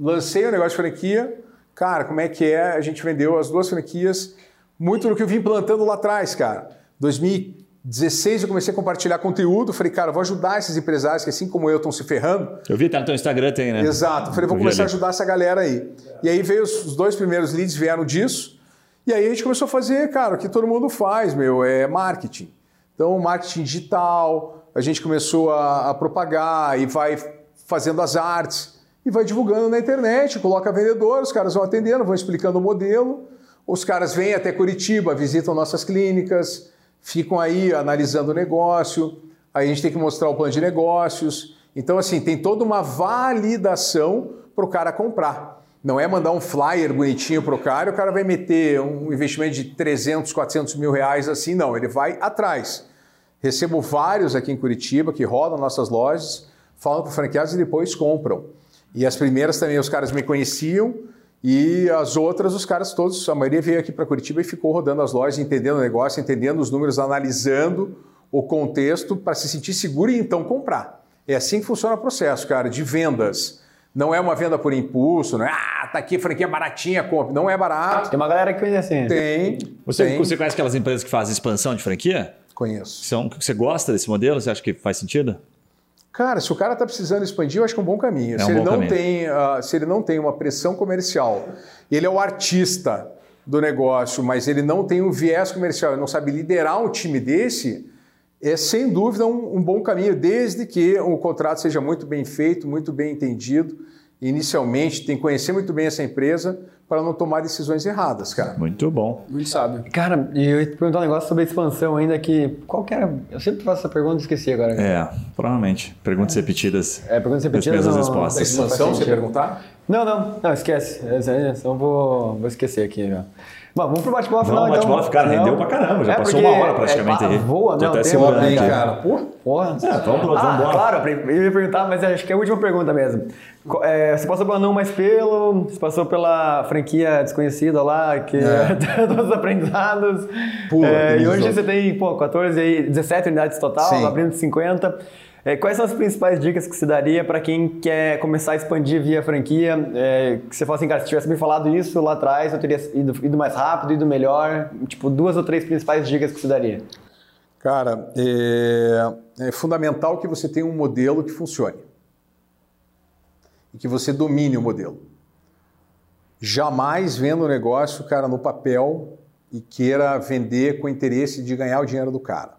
lancei o negócio de franquia. Cara, como é que é? A gente vendeu as duas franquias, muito do que eu vim plantando lá atrás, cara. 2016 eu comecei a compartilhar conteúdo, falei, cara, vou ajudar esses empresários que assim como eu estão se ferrando, Eu vi, tá no teu Instagram, tem, né? Exato. Falei, vou começar a ajudar essa galera aí. E aí veio os, os dois primeiros leads vieram disso. E aí a gente começou a fazer, cara, o que todo mundo faz, meu, é marketing. Então, marketing digital, a gente começou a, a propagar e vai fazendo as artes e vai divulgando na internet, coloca vendedor, os caras vão atendendo, vão explicando o modelo. Os caras vêm até Curitiba, visitam nossas clínicas, ficam aí analisando o negócio. Aí a gente tem que mostrar o plano de negócios. Então, assim, tem toda uma validação para o cara comprar. Não é mandar um flyer bonitinho para o cara e o cara vai meter um investimento de 300, 400 mil reais assim. Não, ele vai atrás. Recebo vários aqui em Curitiba que rodam nossas lojas, falam para franqueados e depois compram. E as primeiras também os caras me conheciam e as outras os caras todos, a maioria veio aqui para Curitiba e ficou rodando as lojas, entendendo o negócio, entendendo os números, analisando o contexto para se sentir seguro e então comprar. É assim que funciona o processo, cara, de vendas. Não é uma venda por impulso, não é, ah, tá aqui franquia baratinha, compra. Não é barato. Tem uma galera que vende assim. Tem. Você, tem. você conhece aquelas empresas que fazem expansão de franquia? Conheço. São, você gosta desse modelo? Você acha que faz sentido? Cara, se o cara está precisando expandir, eu acho que é um bom caminho. É se, um ele bom não caminho. Tem, ah, se ele não tem uma pressão comercial, ele é o artista do negócio, mas ele não tem um viés comercial, ele não sabe liderar um time desse, é sem dúvida um, um bom caminho, desde que o contrato seja muito bem feito, muito bem entendido. Inicialmente, tem que conhecer muito bem essa empresa para não tomar decisões erradas, cara. Muito bom. Muito sábio. Cara, e eu ia te perguntar um negócio sobre a expansão ainda que. Qual que era? Eu sempre faço essa pergunta e esqueci agora. É, provavelmente. Perguntas repetidas. É, perguntas repetidas. As mesmas não- respostas. Expansão, você perguntar? Não, não, não, esquece. Essa aí, Então vou, vou esquecer aqui já. Bom, vamos pro bate-bola final, Vamos, então. bate-bola, cara, Não. rendeu pra caramba, já É, passou uma hora praticamente é, aí. Voa, Tô não, até tem segurando aqui. cara. Pô, Porra. É, vamos, vamos ah, embora. claro, eu ia perguntar, mas acho que é a última pergunta mesmo. É, você passou pela Não Mais Pelo, você passou pela franquia desconhecida lá, que é todos os aprendizados. Pula, É, e hoje você tem, pô, 14, aí, 17 unidades total, Sim. abrindo 50. É, quais são as principais dicas que você daria para quem quer começar a expandir via franquia? É, que você fala assim, cara, se tivesse me falado isso lá atrás, eu teria ido, ido mais rápido, ido melhor. Tipo, duas ou três principais dicas que você daria. Cara, é, é fundamental que você tenha um modelo que funcione e que você domine o modelo. Jamais venda o negócio, cara, no papel e queira vender com interesse de ganhar o dinheiro do cara.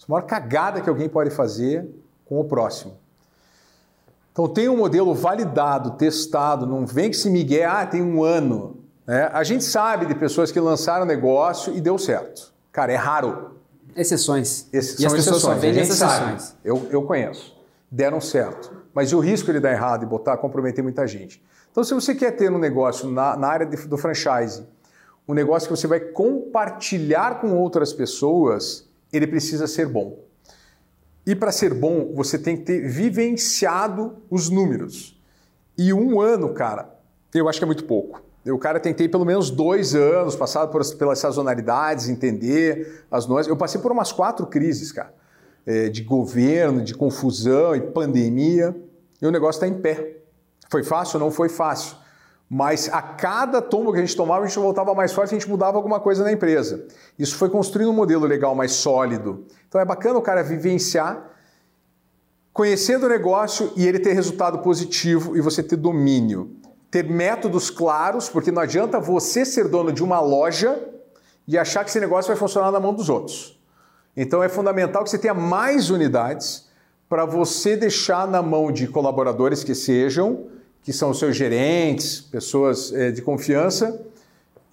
É a maior cagada que alguém pode fazer com o próximo. Então tenha um modelo validado, testado, não vem que se migué, ah, tem um ano. né? A gente sabe de pessoas que lançaram negócio e deu certo. Cara, é raro. Exceções. E as são pessoas exceções, só as gente sabe. exceções. Eu, eu conheço. Deram certo. Mas o risco de dar errado e botar, comprometer muita gente? Então, se você quer ter um negócio na, na área de- do franchise, um negócio que você vai compartilhar com outras pessoas, ele precisa ser bom. E para ser bom, você tem que ter vivenciado os números. E um ano, cara, eu acho que é muito pouco. O cara ter pelo menos dois anos, passado por, pelas sazonalidades, entender as nuances. Eu passei por umas quatro crises, cara, eh, de governo, de confusão e pandemia, e o negócio está em pé. Foi fácil? Não foi fácil. Mas a cada tombo que a gente tomava, a gente voltava mais forte, a gente mudava alguma coisa na empresa. Isso foi construindo um modelo legal, mais sólido. Então é bacana o cara vivenciar, conhecendo o negócio e ele ter resultado positivo e você ter domínio. Ter métodos claros, porque não adianta você ser dono de uma loja de achar que esse negócio vai funcionar na mão dos outros. Então é fundamental que você tenha mais unidades para você deixar na mão de colaboradores que sejam, que são seus gerentes, pessoas é, de confiança,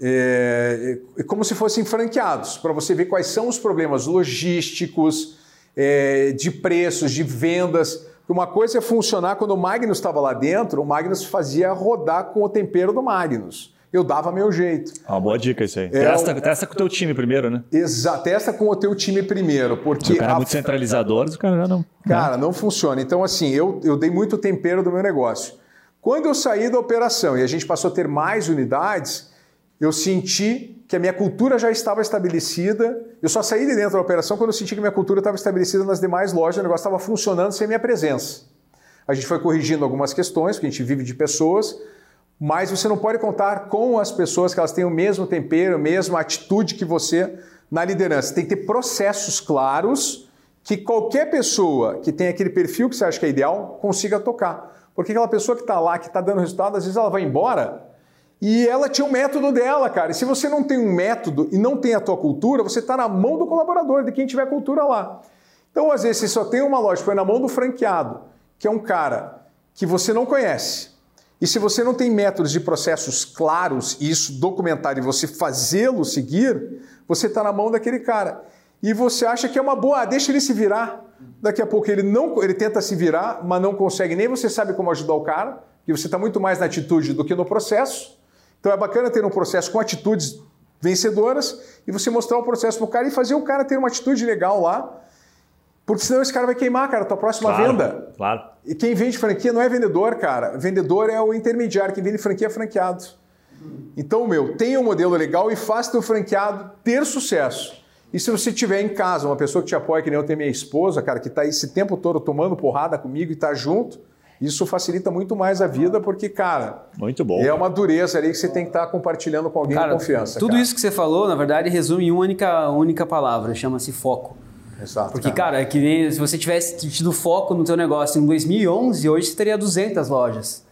é, é, como se fossem franqueados, para você ver quais são os problemas logísticos, é, de preços, de vendas. Uma coisa é funcionar quando o Magnus estava lá dentro, o Magnus fazia rodar com o tempero do Magnus. Eu dava meu jeito. Uma boa dica isso aí. É, testa, testa com o teu time primeiro, né? Exato, testa com o teu time primeiro, porque o cara é a- muito centralizador, o cara já não. Cara, não funciona. Então, assim, eu, eu dei muito tempero do meu negócio. Quando eu saí da operação e a gente passou a ter mais unidades, eu senti que a minha cultura já estava estabelecida. Eu só saí de dentro da operação quando eu senti que minha cultura estava estabelecida nas demais lojas, o negócio estava funcionando sem minha presença. A gente foi corrigindo algumas questões, porque a gente vive de pessoas, mas você não pode contar com as pessoas que elas têm o mesmo tempero, a mesma atitude que você na liderança. Tem que ter processos claros que qualquer pessoa que tem aquele perfil que você acha que é ideal consiga tocar. Porque aquela pessoa que está lá, que está dando resultado, às vezes ela vai embora e ela tinha um método dela, cara. E se você não tem um método e não tem a tua cultura, você está na mão do colaborador, de quem tiver cultura lá. Então, às vezes, você só tem uma loja, foi na mão do franqueado, que é um cara que você não conhece. E se você não tem métodos e processos claros, e isso documentado e você fazê-lo seguir, você está na mão daquele cara. E você acha que é uma boa, ah, deixa ele se virar. Daqui a pouco ele não, ele tenta se virar, mas não consegue nem você sabe como ajudar o cara, e você está muito mais na atitude do que no processo. Então é bacana ter um processo com atitudes vencedoras e você mostrar o processo para o cara e fazer o cara ter uma atitude legal lá, porque senão esse cara vai queimar, cara, a tua próxima Claro, venda. Claro. E quem vende franquia não é vendedor, cara. Vendedor é o intermediário, quem vende franquia é franqueado. Então, meu, tenha um modelo legal e faça teu franqueado ter sucesso. E se você tiver em casa uma pessoa que te apoia, que nem eu tenho minha esposa, cara, que está esse tempo todo tomando porrada comigo e está junto, isso facilita muito mais a vida, porque, cara, Muito bom. é uma dureza ali que você tem que estar compartilhando com alguém Cara, de confiança. tudo cara. isso que você falou, na verdade, resume em uma única, única palavra, chama-se foco. Exato. Porque, cara, é que nem se você tivesse tido foco no teu negócio em 2011, hoje você teria 200 lojas.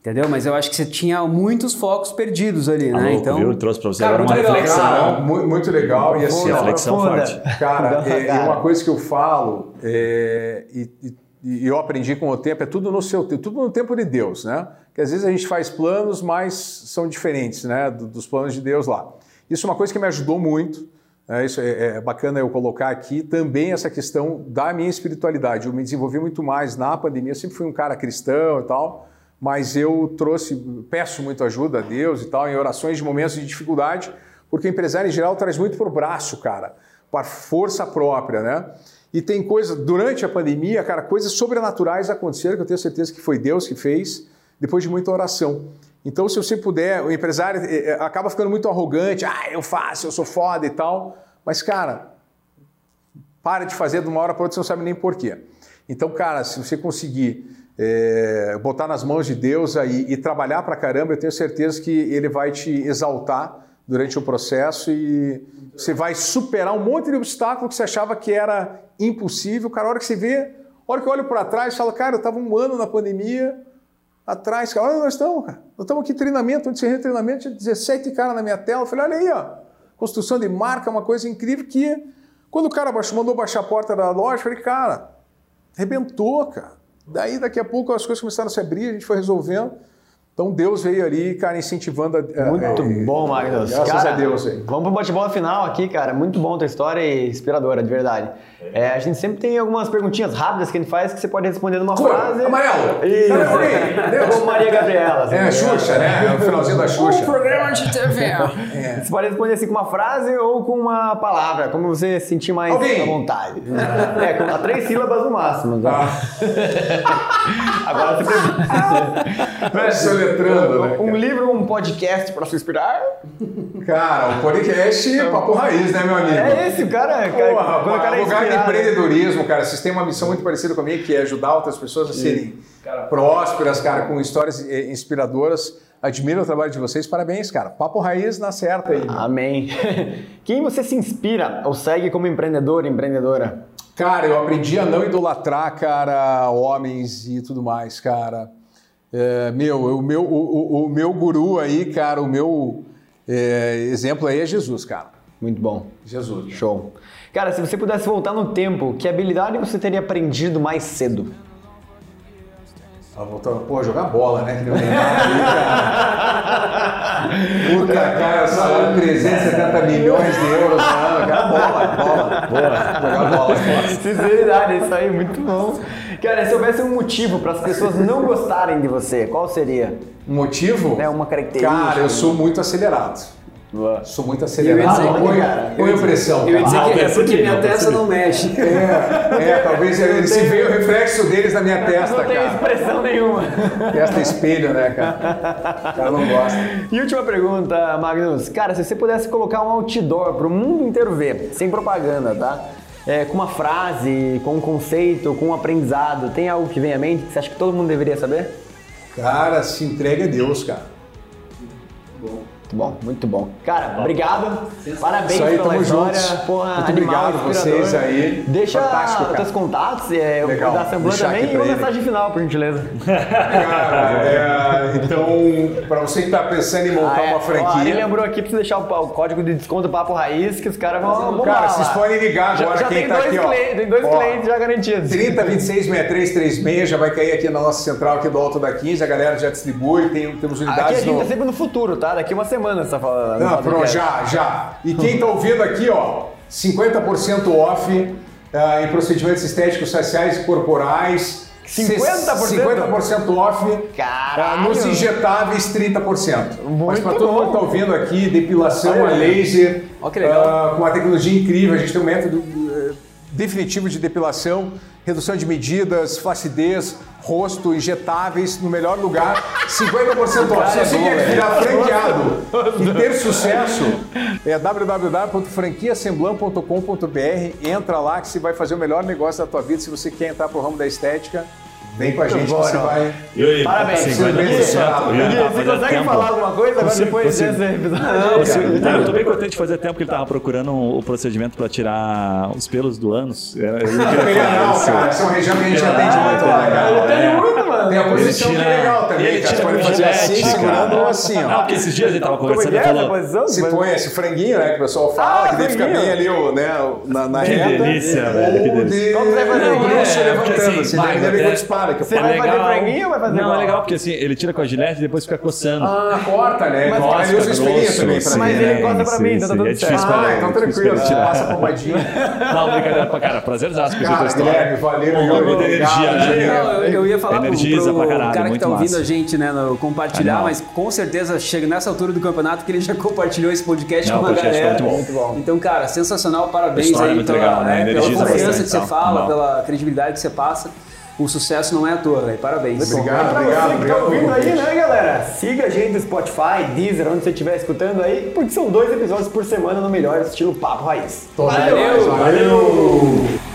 Entendeu? Mas eu acho que você tinha muitos focos perdidos ali, Tá né? louco, Então, viu? Trouxe pra você Cara, agora uma muito legal. reflexão. Cara, mu- muito legal. E assim, Reflexão forte. Cara, é, Cara. uma coisa que eu falo, é, e, e- e eu aprendi com o tempo, é tudo no seu tempo, tudo no tempo de Deus, né? Que às vezes a gente faz planos, mas são diferentes, né? do- dos planos de Deus lá. Isso é uma coisa que me ajudou muito. né? isso é, é bacana eu colocar aqui também essa questão da minha espiritualidade. Eu me desenvolvi muito mais na pandemia. Eu sempre fui um cara cristão e tal, mas eu trouxe, peço muito ajuda a Deus e tal em orações de momentos de dificuldade, porque o empresário em geral traz muito por braço, cara, para força própria, né? E tem coisas, durante a pandemia, cara, coisas sobrenaturais aconteceram, que eu tenho certeza que foi Deus que fez, depois de muita oração. Então, se você puder, o empresário eh, eh, acaba ficando muito arrogante, ah, eu faço, eu sou foda e tal, mas, cara, para de fazer de uma hora para outra, você não sabe nem porquê. Então, cara, se você conseguir eh, botar nas mãos de Deus aí e trabalhar pra caramba, eu tenho certeza que Ele vai te exaltar durante o processo e você vai superar um monte de obstáculo que você achava que era impossível. Cara, a hora que você vê, a hora que eu olho para trás, fala, cara, eu estava um ano na pandemia, atrás, cara, olha onde nós estamos, cara. Nós estamos aqui em treinamento, onde você treinamento, tinha 17 caras na minha tela. Eu falei, olha aí, ó, construção de marca, uma coisa incrível que quando o cara baixou, mandou baixar a porta da loja, eu falei, cara, arrebentou, cara. Daí, daqui a pouco, as coisas começaram a se abrir, a gente foi resolvendo. Então, Deus veio ali, cara, incentivando a. a- Muito a- bom, Magnus. Graças Cara, a Deus aí. Vamos pro bate-bola final aqui, cara. Muito bom a tua história e inspiradora, de verdade. É, a gente sempre tem algumas perguntinhas rápidas que a gente faz que você pode responder numa Cor, frase. amarelo. Isso. Deus. Como Maria Gabriela. assim. É a Xuxa, né? É o finalzinho da Xuxa. programa de TV. Você pode responder assim com uma frase ou com uma palavra, como você se sentir mais Alguém. à vontade. É, com a três sílabas no máximo. tá? Agora você Vai soletrando, né? Um livro ou um podcast pra se inspirar? Cara, o podcast é papo raiz, né, meu amigo? É esse, o cara. cara Porra, quando o cara é lugar de empreendedorismo, cara. Vocês têm uma missão muito parecida com a minha, que é ajudar outras pessoas a serem prósperas, cara, com histórias eh, inspiradoras. Admiro o trabalho de vocês, parabéns, cara. Papo raiz na certa aí. Amém. Quem você se inspira ou segue como empreendedor, empreendedora? Cara, eu aprendi a não idolatrar, cara, homens e tudo mais, cara. É, meu, o meu, o, o- o meu guru aí, cara, o meu é, exemplo aí é Jesus, cara. Muito bom. Jesus. Show. Cara, se você pudesse voltar no tempo, que habilidade você teria aprendido mais cedo? Voltou, pô, jogar bola, né? Que aí, cara. Puta, cara, salário de 370 milhões de euros cara. Bola, bola. Boa. Jogar bola. Sinceridade, isso aí, muito bom. Cara, se houvesse um motivo para as pessoas não gostarem de você, qual seria? Motivo? É uma característica. Cara, eu sou muito acelerado. Boa. Sou muito Eu acelerado. Põe- cara, Põe pressão. Eu ia dizer que é porque minha eu testa não mexe. É, é, talvez ele se veja o reflexo deles na minha testa, Não tem cara. expressão nenhuma. Testa é espelho, né, cara? O cara não gosta. E última pergunta, Magnus. Cara, se você pudesse colocar um outdoor para o mundo inteiro ver, sem propaganda, tá? É, com uma frase, com um conceito, com um aprendizado, tem algo que vem à mente que você acha que todo mundo deveria saber? Cara, se entregue a Deus, cara. Muito bom, muito bom. Cara, obrigado. Parabéns Isso aí, pela tamo história. juntos. Porra, Muito animal, obrigado vocês aí. Deixa Fantástico, cara. teus contatos, é, o Legal. da Assembleia também e uma ele. mensagem final, por gentileza. Cara, é, então, pra você que tá pensando em montar Ah, é. uma Ó, ele franquia. lembrou aqui pra você deixar o, o código de desconto Papo Raiz, que os caras vão Cara, lá. vocês podem ligar Já, agora já quem tem, tá dois aqui, ó. clientes, tem dois Ó, clientes já garantidos. 30 26 63 36 já vai cair aqui na nossa central aqui do Alto da 15, a galera já distribui, tem, temos Aqui a unidades gente no... tá sempre no futuro, tá? Daqui uma semana você tá falando. no Não, pronto, podcast. já, já. E quem tá ouvindo aqui, ó, 50% off ah, em procedimentos estéticos faciais e corporais. 50%? 50% off. Caralho! Ah, nos injetáveis, 30%. Mas para Muito todo mundo que tá ouvindo aqui, depilação Olha a laser, Ó, que legal. ah, com uma tecnologia incrível. A gente tem um método eh, definitivo de depilação, redução de medidas, flacidez, rosto, injetáveis, no melhor lugar, 50% off. Se você quer virar franqueado e ter sucesso, é www.franquiasemblan.com.br. Entra lá que você vai fazer o melhor negócio da tua vida. Se você quer entrar pro ramo da estética, vem com a gente que bom, você não. vai... E aí, Parabéns. Você vai dar certo. Tá Você consegue tempo. falar alguma coisa agora Consigo, depois consigo. desse episódio? Consigo. Não, eu tô bem contente de fazer tempo que ele tava procurando o procedimento pra tirar os pelos do ânus. Eu, eu não queria Ele falar não, isso. cara, essa é uma região que a gente atende muito lá, cara. Tem muito, mano. Tem a posição que tira- é legal também, ele cara. Você pode fazer assim, segurando cara. ou assim, Não, ó. porque esses dias a gente tava é conversando que e é falou. Se põe esse franguinho, né, que o pessoal fala, Ah, que daí fica franguinho. bem ali o, né, na, na Que reta. delícia, velho, que Ou delícia. de- Como você vai fazer Não, É, porque levantando, assim, assim, vai, deve dispara. Que Você é vai legal. fazer franguinho ou vai fazer Não, igual? é legal porque assim, ele tira com a gilete e depois fica coçando. Ah, corta, né? Mas Mas ele usa grosso, espelhinho também pra sim, Mas mim, ele né? gosta pra sim, mim, então tá tudo é certo. Ah, então é tranquilo, você passa a pomadinha. Não, brincadeira pra cara, prazerzaço com essa história. Guilherme, valeu. Meu muita energia, né? Eu, ia falar pro, Energiza pro pra caralho, cara que tá ouvindo massa. a gente, né, no compartilhar, Animal. mas com certeza chega nessa altura do campeonato que ele já compartilhou esse podcast com a galera. muito bom. Então, cara, sensacional, parabéns é aí muito pela, legal, né? é, pela Energiza confiança que você então. fala, pela credibilidade que você passa. O sucesso não é à toa, velho. Parabéns. Obrigado, Pra obrigado, você que tá obrigado. ouvindo aí, né, galera? Siga a gente no Spotify, Deezer, onde você estiver escutando aí, porque são dois episódios por semana no melhor estilo Papo Raiz. Valeu. Valeu! Valeu.